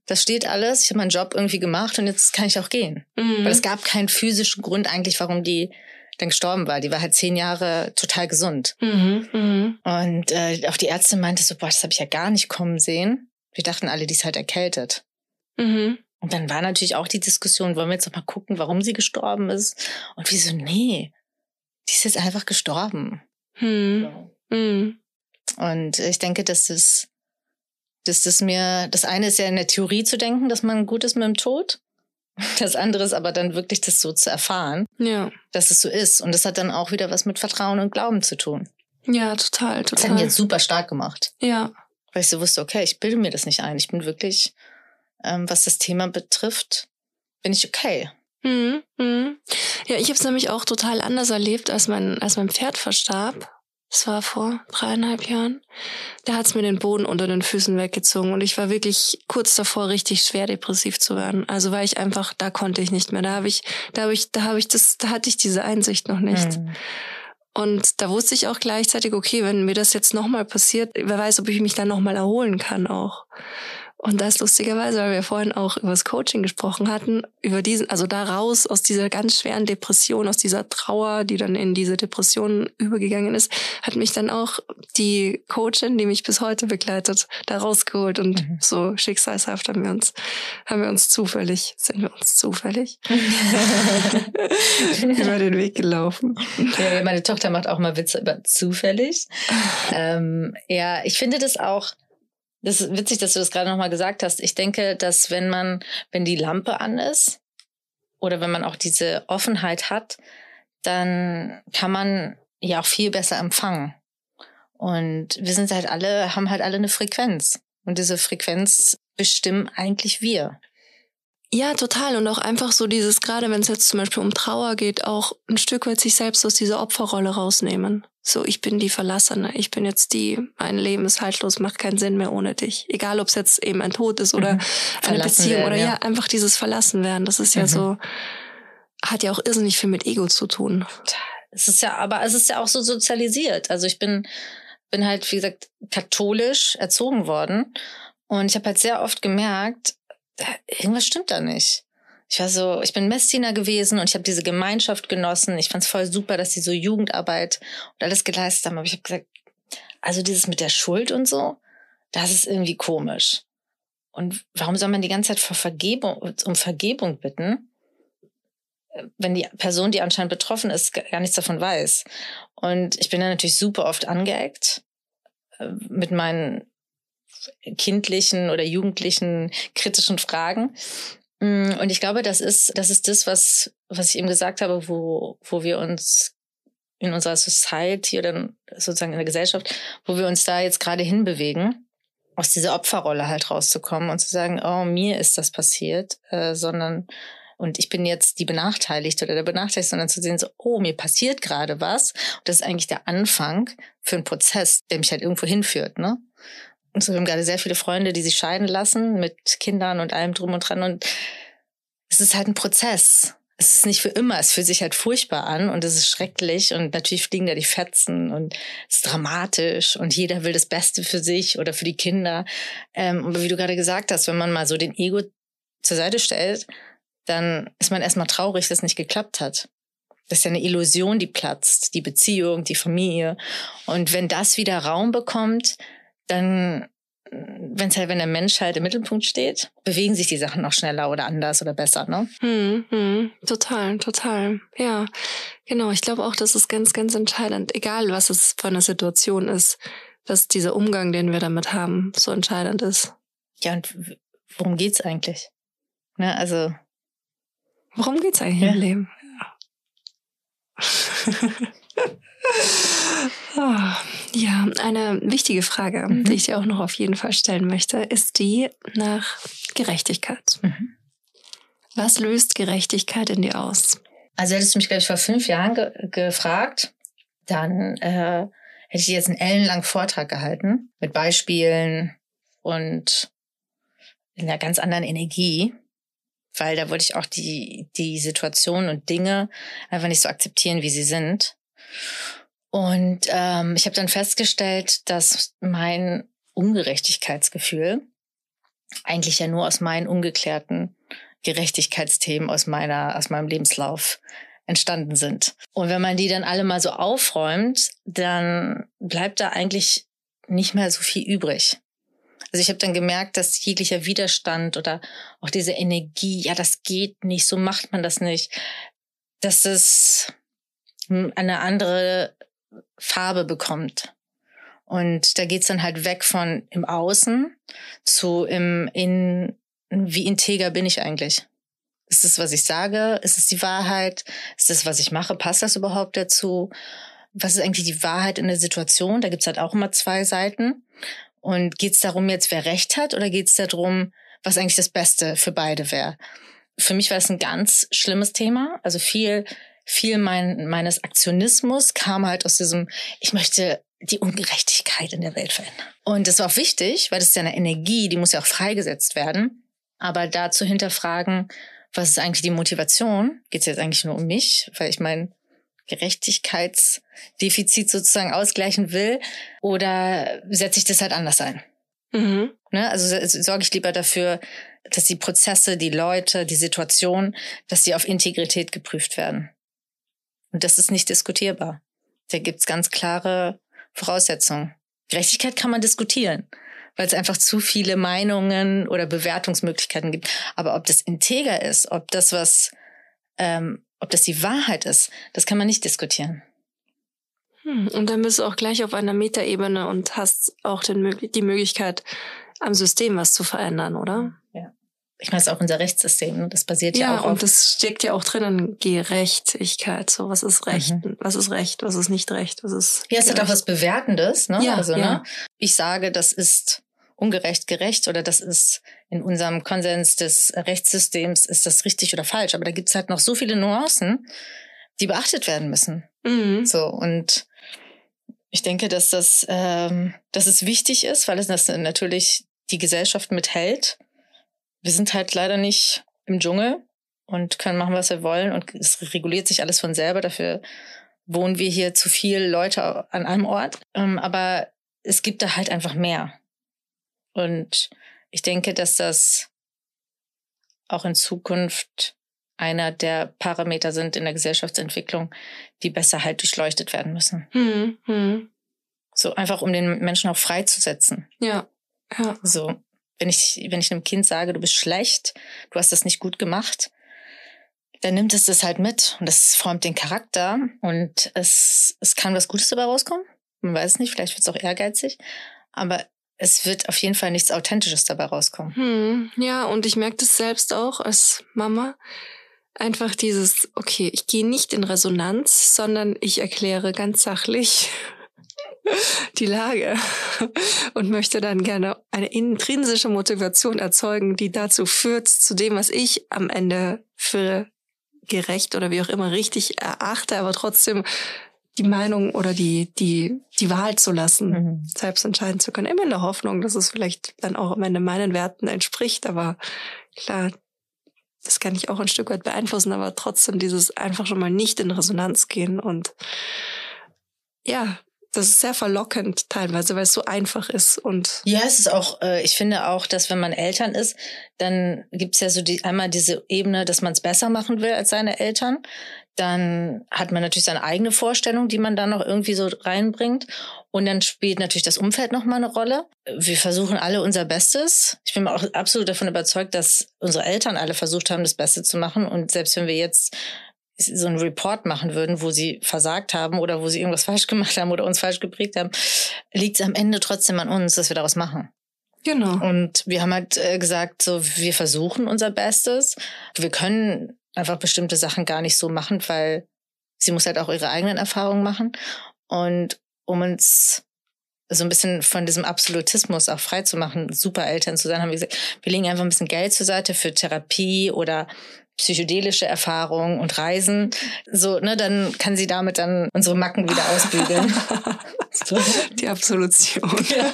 das steht alles, ich habe meinen Job irgendwie gemacht und jetzt kann ich auch gehen. Mhm. Weil es gab keinen physischen Grund eigentlich, warum die dann gestorben war. Die war halt zehn Jahre total gesund. Mhm, mh. Und äh, auch die Ärztin meinte so, boah, das habe ich ja gar nicht kommen sehen. Wir dachten alle, die ist halt erkältet. Mhm. Und dann war natürlich auch die Diskussion, wollen wir jetzt noch mal gucken, warum sie gestorben ist? Und wie so, nee, die ist jetzt einfach gestorben. Mhm. Mhm. Und ich denke, dass das, dass das mir, das eine ist ja in der Theorie zu denken, dass man gut ist mit dem Tod. Das andere ist aber dann wirklich das so zu erfahren, ja. dass es so ist. Und das hat dann auch wieder was mit Vertrauen und Glauben zu tun. Ja, total, total. Das hat mich jetzt super stark gemacht. Ja. Weil ich so wusste, okay, ich bilde mir das nicht ein. Ich bin wirklich, ähm, was das Thema betrifft, bin ich okay. Mhm. Mhm. Ja, ich habe es nämlich auch total anders erlebt, als mein, als mein Pferd verstarb das war vor dreieinhalb Jahren, da hat's mir den Boden unter den Füßen weggezogen und ich war wirklich kurz davor, richtig schwer depressiv zu werden. Also weil ich einfach, da konnte ich nicht mehr. Da habe ich, da habe ich, da habe ich das, da hatte ich diese Einsicht noch nicht. Mhm. Und da wusste ich auch gleichzeitig, okay, wenn mir das jetzt nochmal passiert, wer weiß, ob ich mich dann nochmal erholen kann auch. Und das lustigerweise, weil wir vorhin auch über das Coaching gesprochen hatten, über diesen, also da raus aus dieser ganz schweren Depression, aus dieser Trauer, die dann in diese Depression übergegangen ist, hat mich dann auch die Coachin, die mich bis heute begleitet, da rausgeholt und mhm. so schicksalshaft haben wir uns, haben wir uns zufällig, sind wir uns zufällig über den Weg gelaufen. Ja, meine Tochter macht auch mal Witze über zufällig. ähm, ja, ich finde das auch, das ist witzig, dass du das gerade nochmal gesagt hast. Ich denke, dass wenn man, wenn die Lampe an ist oder wenn man auch diese Offenheit hat, dann kann man ja auch viel besser empfangen. Und wir sind halt alle, haben halt alle eine Frequenz. Und diese Frequenz bestimmen eigentlich wir. Ja, total. Und auch einfach so dieses, gerade wenn es jetzt zum Beispiel um Trauer geht, auch ein Stück weit sich selbst aus dieser Opferrolle rausnehmen. So, ich bin die Verlassene, ich bin jetzt die, mein Leben ist haltlos, macht keinen Sinn mehr ohne dich. Egal, ob es jetzt eben ein Tod ist oder mhm. eine Beziehung werden, oder ja. ja. einfach dieses Verlassen werden. Das ist ja mhm. so, hat ja auch irrsinnig viel mit Ego zu tun. Es ist ja, aber es ist ja auch so sozialisiert. Also ich bin, bin halt, wie gesagt, katholisch erzogen worden. Und ich habe halt sehr oft gemerkt, irgendwas stimmt da nicht. Ich war so, ich bin Messdiener gewesen und ich habe diese Gemeinschaft genossen. Ich fand es voll super, dass sie so Jugendarbeit und alles geleistet haben. Aber ich habe gesagt, also dieses mit der Schuld und so, das ist irgendwie komisch. Und warum soll man die ganze Zeit vor Vergebung, um Vergebung bitten, wenn die Person, die anscheinend betroffen ist, gar nichts davon weiß? Und ich bin dann natürlich super oft angeeckt äh, mit meinen kindlichen oder jugendlichen kritischen Fragen. Mm, und ich glaube, das ist, das ist das, was, was ich eben gesagt habe, wo, wo wir uns in unserer Society oder sozusagen in der Gesellschaft, wo wir uns da jetzt gerade hinbewegen, aus dieser Opferrolle halt rauszukommen und zu sagen, oh, mir ist das passiert, äh, sondern und ich bin jetzt die Benachteiligte oder der Benachteiligte, sondern zu sehen, so, oh, mir passiert gerade was. Und das ist eigentlich der Anfang für einen Prozess, der mich halt irgendwo hinführt, ne? Und wir haben gerade sehr viele Freunde, die sich scheiden lassen mit Kindern und allem drum und dran. Und es ist halt ein Prozess. Es ist nicht für immer. Es fühlt sich halt furchtbar an und es ist schrecklich und natürlich fliegen da die Fetzen und es ist dramatisch und jeder will das Beste für sich oder für die Kinder. Ähm, aber wie du gerade gesagt hast, wenn man mal so den Ego zur Seite stellt, dann ist man erstmal traurig, dass es nicht geklappt hat. Das ist ja eine Illusion, die platzt, die Beziehung, die Familie. Und wenn das wieder Raum bekommt, dann, wenn halt, wenn der Mensch halt im Mittelpunkt steht, bewegen sich die Sachen noch schneller oder anders oder besser, ne? Hm, hm, total, total. Ja, genau. Ich glaube auch, das ist ganz, ganz entscheidend. Egal, was es für eine Situation ist, dass dieser Umgang, den wir damit haben, so entscheidend ist. Ja, und worum geht's eigentlich? Ne, also. Worum geht's eigentlich ja. im Leben? Ja. Ja, eine wichtige Frage, mhm. die ich dir auch noch auf jeden Fall stellen möchte, ist die nach Gerechtigkeit. Mhm. Was löst Gerechtigkeit in dir aus? Also hättest du mich, glaube ich, vor fünf Jahren ge gefragt, dann äh, hätte ich jetzt einen ellenlangen Vortrag gehalten mit Beispielen und in einer ganz anderen Energie, weil da wollte ich auch die, die Situation und Dinge einfach nicht so akzeptieren, wie sie sind. Und ähm, ich habe dann festgestellt, dass mein Ungerechtigkeitsgefühl eigentlich ja nur aus meinen ungeklärten Gerechtigkeitsthemen aus meiner, aus meinem Lebenslauf entstanden sind. Und wenn man die dann alle mal so aufräumt, dann bleibt da eigentlich nicht mehr so viel übrig. Also ich habe dann gemerkt, dass jeglicher Widerstand oder auch diese Energie, ja, das geht nicht, so macht man das nicht, dass es eine andere Farbe bekommt. Und da geht's dann halt weg von im Außen zu im in wie integer bin ich eigentlich? Ist das, was ich sage? Ist es die Wahrheit? Ist das, was ich mache? Passt das überhaupt dazu? Was ist eigentlich die Wahrheit in der Situation? Da gibt's halt auch immer zwei Seiten. Und geht's darum jetzt, wer recht hat, oder geht's darum, was eigentlich das Beste für beide wäre? Für mich war es ein ganz schlimmes Thema. Also viel, viel mein, meines Aktionismus kam halt aus diesem, ich möchte die Ungerechtigkeit in der Welt verändern. Und das war auch wichtig, weil das ist ja eine Energie, die muss ja auch freigesetzt werden. Aber da zu hinterfragen, was ist eigentlich die Motivation? Geht es jetzt eigentlich nur um mich, weil ich mein Gerechtigkeitsdefizit sozusagen ausgleichen will? Oder setze ich das halt anders ein? Mhm. Ne? Also sorge ich lieber dafür, dass die Prozesse, die Leute, die Situation, dass sie auf Integrität geprüft werden. Und das ist nicht diskutierbar. Da gibt's ganz klare Voraussetzungen. Gerechtigkeit kann man diskutieren weil es einfach zu viele Meinungen oder Bewertungsmöglichkeiten gibt. Aber ob das integer ist, ob das was, ähm, ob das die Wahrheit ist, das kann man nicht diskutieren. Hm, und dann bist du auch gleich auf einer Metaebene und hast auch den, die Möglichkeit, am System was zu verändern, oder? Ich meine, es ist auch unser Rechtssystem. Ne? Das basiert ja, ja auch auf. Ja, und das steckt ja auch drinnen, Gerechtigkeit. So, was ist Recht? Mhm. Was ist Recht? Was ist nicht Recht? Was ist. Ja, es hat auch was Bewertendes, ne? Ja, also, ja. ne? Ich sage, das ist ungerecht gerecht oder das ist in unserem Konsens des Rechtssystems, ist das richtig oder falsch. Aber da gibt's halt noch so viele Nuancen, die beachtet werden müssen. Mhm. So, und ich denke, dass das, ähm, dass es wichtig ist, weil es das natürlich die Gesellschaft mithält. Wir sind halt leider nicht im Dschungel und können machen, was wir wollen und es reguliert sich alles von selber. Dafür wohnen wir hier zu viel Leute an einem Ort. Ähm, aber es gibt da halt einfach mehr. Und ich denke, dass das auch in Zukunft einer der Parameter sind in der Gesellschaftsentwicklung, die besser halt durchleuchtet werden müssen. Hm, hm. So einfach, um den Menschen auch freizusetzen. Ja. ja. So, wenn ich, wenn ich einem Kind sage, du bist schlecht, du hast das nicht gut gemacht, dann nimmt es das halt mit und das formt den Charakter und es, es kann was Gutes dabei rauskommen. Man weiß es nicht, vielleicht wird es auch ehrgeizig, aber es wird auf jeden Fall nichts Authentisches dabei rauskommen. Hm, ja, und ich merke das selbst auch als Mama. Einfach dieses, okay, ich gehe nicht in Resonanz, sondern ich erkläre ganz sachlich die Lage und möchte dann gerne eine intrinsische Motivation erzeugen, die dazu führt, zu dem, was ich am Ende für gerecht oder wie auch immer richtig erachte, aber trotzdem die Meinung oder die, die, die Wahl zu lassen, mhm. selbst entscheiden zu können. Immer in der Hoffnung, dass es vielleicht dann auch am Ende meinen Werten entspricht. Aber klar, das kann ich auch ein Stück weit beeinflussen, aber trotzdem dieses einfach schon mal nicht in Resonanz gehen und ja, das ist sehr verlockend teilweise, weil es so einfach ist und ja, es ist auch. Äh, ich finde auch, dass wenn man Eltern ist, dann gibt's ja so die einmal diese Ebene, dass man es besser machen will als seine Eltern. Dann hat man natürlich seine eigene Vorstellung, die man da noch irgendwie so reinbringt. Und dann spielt natürlich das Umfeld noch mal eine Rolle. Wir versuchen alle unser Bestes. Ich bin auch absolut davon überzeugt, dass unsere Eltern alle versucht haben, das Beste zu machen. Und selbst wenn wir jetzt so einen Report machen würden, wo sie versagt haben oder wo sie irgendwas falsch gemacht haben oder uns falsch geprägt haben, liegt es am Ende trotzdem an uns, dass wir daraus machen. Genau. Und wir haben halt äh, gesagt, so wir versuchen unser Bestes. Wir können einfach bestimmte Sachen gar nicht so machen, weil sie muss halt auch ihre eigenen Erfahrungen machen. Und um uns so ein bisschen von diesem Absolutismus auch frei zu machen, super Eltern zu sein, haben wir gesagt, wir legen einfach ein bisschen Geld zur Seite für Therapie oder psychedelische Erfahrungen und Reisen. So, ne, dann kann sie damit dann unsere Macken wieder ausbügeln. Die Absolution. Ja.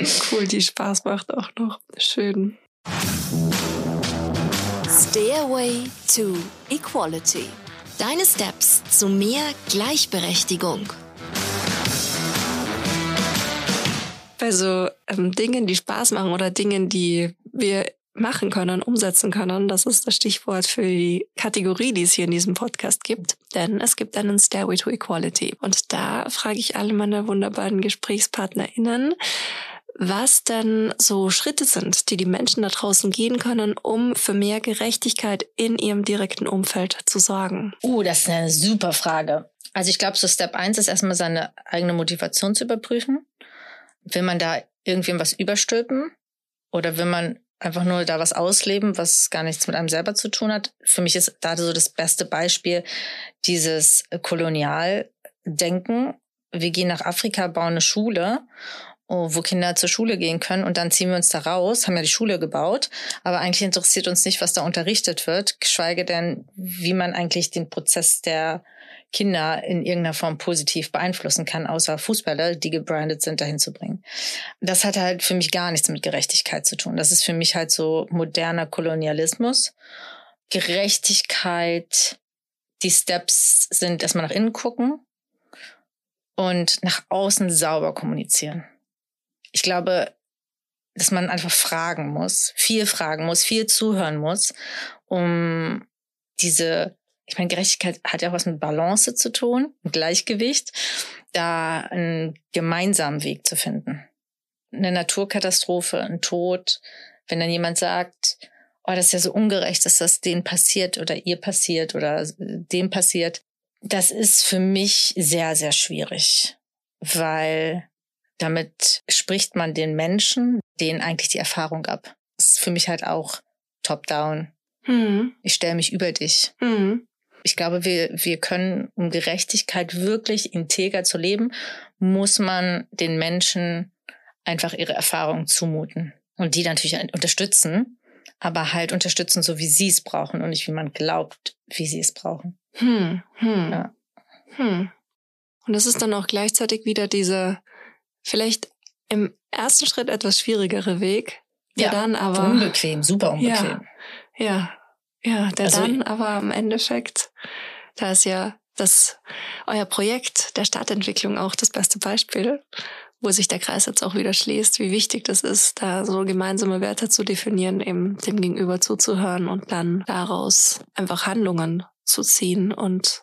cool, die Spaß macht auch noch. Schön. Stairway to Equality. Deine Steps zu mehr Gleichberechtigung. Bei so ähm, Dingen, die Spaß machen oder Dingen, die wir machen können, umsetzen können. Das ist das Stichwort für die Kategorie, die es hier in diesem Podcast gibt. Denn es gibt einen Stairway to Equality. Und da frage ich alle meine wunderbaren GesprächspartnerInnen, was denn so Schritte sind, die die Menschen da draußen gehen können, um für mehr Gerechtigkeit in ihrem direkten Umfeld zu sorgen? Uh, das ist eine super Frage. Also ich glaube, so Step eins ist erstmal seine eigene Motivation zu überprüfen. Will man da irgendwem was überstülpen? Oder will man einfach nur da was ausleben, was gar nichts mit einem selber zu tun hat. Für mich ist da so das beste Beispiel dieses Kolonialdenken. Wir gehen nach Afrika, bauen eine Schule oh, wo Kinder zur Schule gehen können und dann ziehen wir uns da raus, haben ja die Schule gebaut, aber eigentlich interessiert uns nicht, was da unterrichtet wird, geschweige denn, wie man eigentlich den Prozess der Kinder in irgendeiner Form positiv beeinflussen kann, außer Fußballer, die gebrandet sind, dahin zu bringen. Das hat halt für mich gar nichts mit Gerechtigkeit zu tun. Das ist für mich halt so moderner Kolonialismus. Gerechtigkeit, die Steps sind erstmal nach innen gucken und nach außen sauber kommunizieren. Ich glaube, dass man einfach fragen muss, viel fragen muss, viel zuhören muss, um diese ich meine, Gerechtigkeit hat ja auch was mit Balance zu tun, mit Gleichgewicht, da einen gemeinsamen Weg zu finden. Eine Naturkatastrophe, ein Tod, wenn dann jemand sagt, oh, das ist ja so ungerecht, dass das denen passiert oder ihr passiert oder dem passiert, das ist für mich sehr, sehr schwierig, weil damit spricht man den Menschen, denen eigentlich die Erfahrung ab. Das ist für mich halt auch top-down. Hm. Ich stelle mich über dich. Hm. Ich glaube, wir, wir können, um Gerechtigkeit wirklich integer zu leben, muss man den Menschen einfach ihre Erfahrungen zumuten und die natürlich unterstützen, aber halt unterstützen, so wie sie es brauchen und nicht wie man glaubt, wie sie es brauchen. Hm, hm, ja. hm. Und das ist dann auch gleichzeitig wieder dieser vielleicht im ersten Schritt etwas schwierigere Weg, der ja, dann aber unbequem, super unbequem. Ja, ja ja, der also, dann aber im Endeffekt, da ist ja das euer Projekt der Stadtentwicklung auch das beste Beispiel, wo sich der Kreis jetzt auch wieder schließt, wie wichtig das ist, da so gemeinsame Werte zu definieren, eben dem Gegenüber zuzuhören und dann daraus einfach Handlungen zu ziehen. Und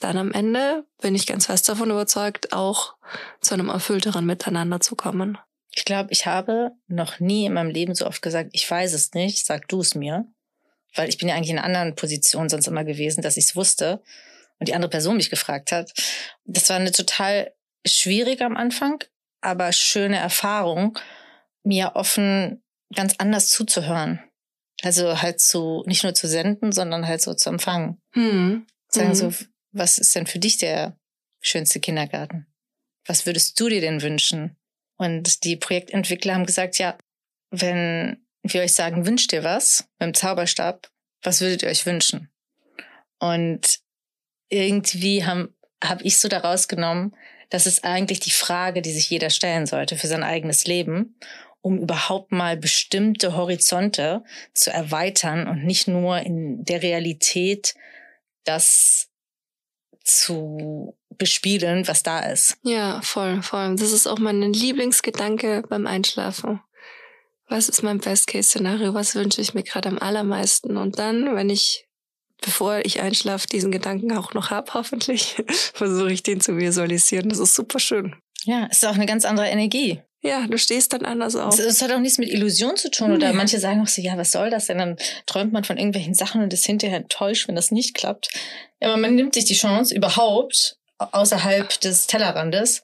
dann am Ende bin ich ganz fest davon überzeugt, auch zu einem erfüllteren Miteinander zu kommen. Ich glaube, ich habe noch nie in meinem Leben so oft gesagt, ich weiß es nicht, sag du es mir weil ich bin ja eigentlich in einer anderen Position sonst immer gewesen, dass ich es wusste und die andere Person mich gefragt hat. Das war eine total schwierige am Anfang, aber schöne Erfahrung, mir offen ganz anders zuzuhören. Also halt so, nicht nur zu senden, sondern halt so zu empfangen. Hm. Sagen hm. so, was ist denn für dich der schönste Kindergarten? Was würdest du dir denn wünschen? Und die Projektentwickler haben gesagt, ja, wenn wir euch sagen, wünscht ihr was mit dem Zauberstab, was würdet ihr euch wünschen? Und irgendwie habe hab ich so daraus genommen, das ist eigentlich die Frage, die sich jeder stellen sollte für sein eigenes Leben, um überhaupt mal bestimmte Horizonte zu erweitern und nicht nur in der Realität das zu bespielen, was da ist. Ja, voll, voll. Das ist auch mein Lieblingsgedanke beim Einschlafen was ist mein Best-Case-Szenario, was wünsche ich mir gerade am allermeisten. Und dann, wenn ich, bevor ich einschlafe, diesen Gedanken auch noch habe, hoffentlich, versuche ich den zu visualisieren. Das ist super schön. Ja, ist auch eine ganz andere Energie. Ja, du stehst dann anders auf. Es hat auch nichts mit Illusion zu tun. Oder manche sagen auch so, ja, was soll das denn? Dann träumt man von irgendwelchen Sachen und ist hinterher enttäuscht, wenn das nicht klappt. Ja, aber man nimmt sich die Chance, überhaupt außerhalb des Tellerrandes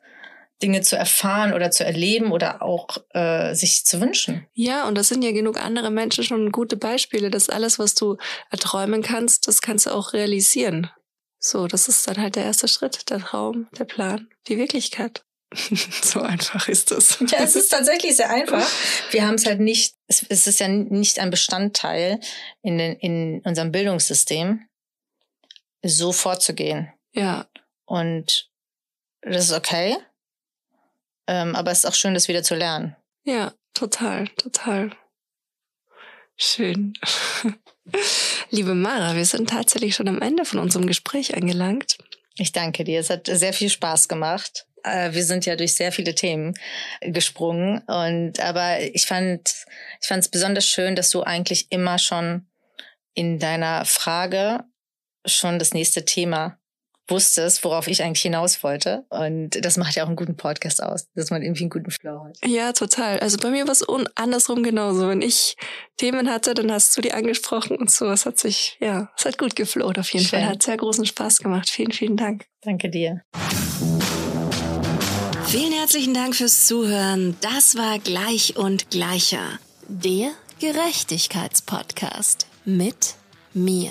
Dinge zu erfahren oder zu erleben oder auch äh, sich zu wünschen. Ja, und das sind ja genug andere Menschen schon gute Beispiele, dass alles, was du erträumen kannst, das kannst du auch realisieren. So, das ist dann halt der erste Schritt, der Traum, der Plan, die Wirklichkeit. so einfach ist das. Ja, es ist tatsächlich sehr einfach. Wir haben es halt nicht, es, es ist ja nicht ein Bestandteil in, den, in unserem Bildungssystem, so vorzugehen. Ja. Und das ist okay. Ähm, aber es ist auch schön, das wieder zu lernen. Ja, total, total. Schön. Liebe Mara, wir sind tatsächlich schon am Ende von unserem Gespräch angelangt. Ich danke dir. Es hat sehr viel Spaß gemacht. Äh, wir sind ja durch sehr viele Themen gesprungen und aber ich fand ich fand es besonders schön, dass du eigentlich immer schon in deiner Frage schon das nächste Thema wusstest, worauf ich eigentlich hinaus wollte. Und das macht ja auch einen guten Podcast aus, dass man irgendwie einen guten Flow hat. Ja, total. Also bei mir war es andersrum genauso. Wenn ich Themen hatte, dann hast du die angesprochen und so. Es hat sich, ja, es hat gut geflowt auf jeden Schön. Fall. Hat sehr großen Spaß gemacht. Vielen, vielen Dank. Danke dir. Vielen herzlichen Dank fürs Zuhören. Das war Gleich und Gleicher. Der Gerechtigkeitspodcast mit mir.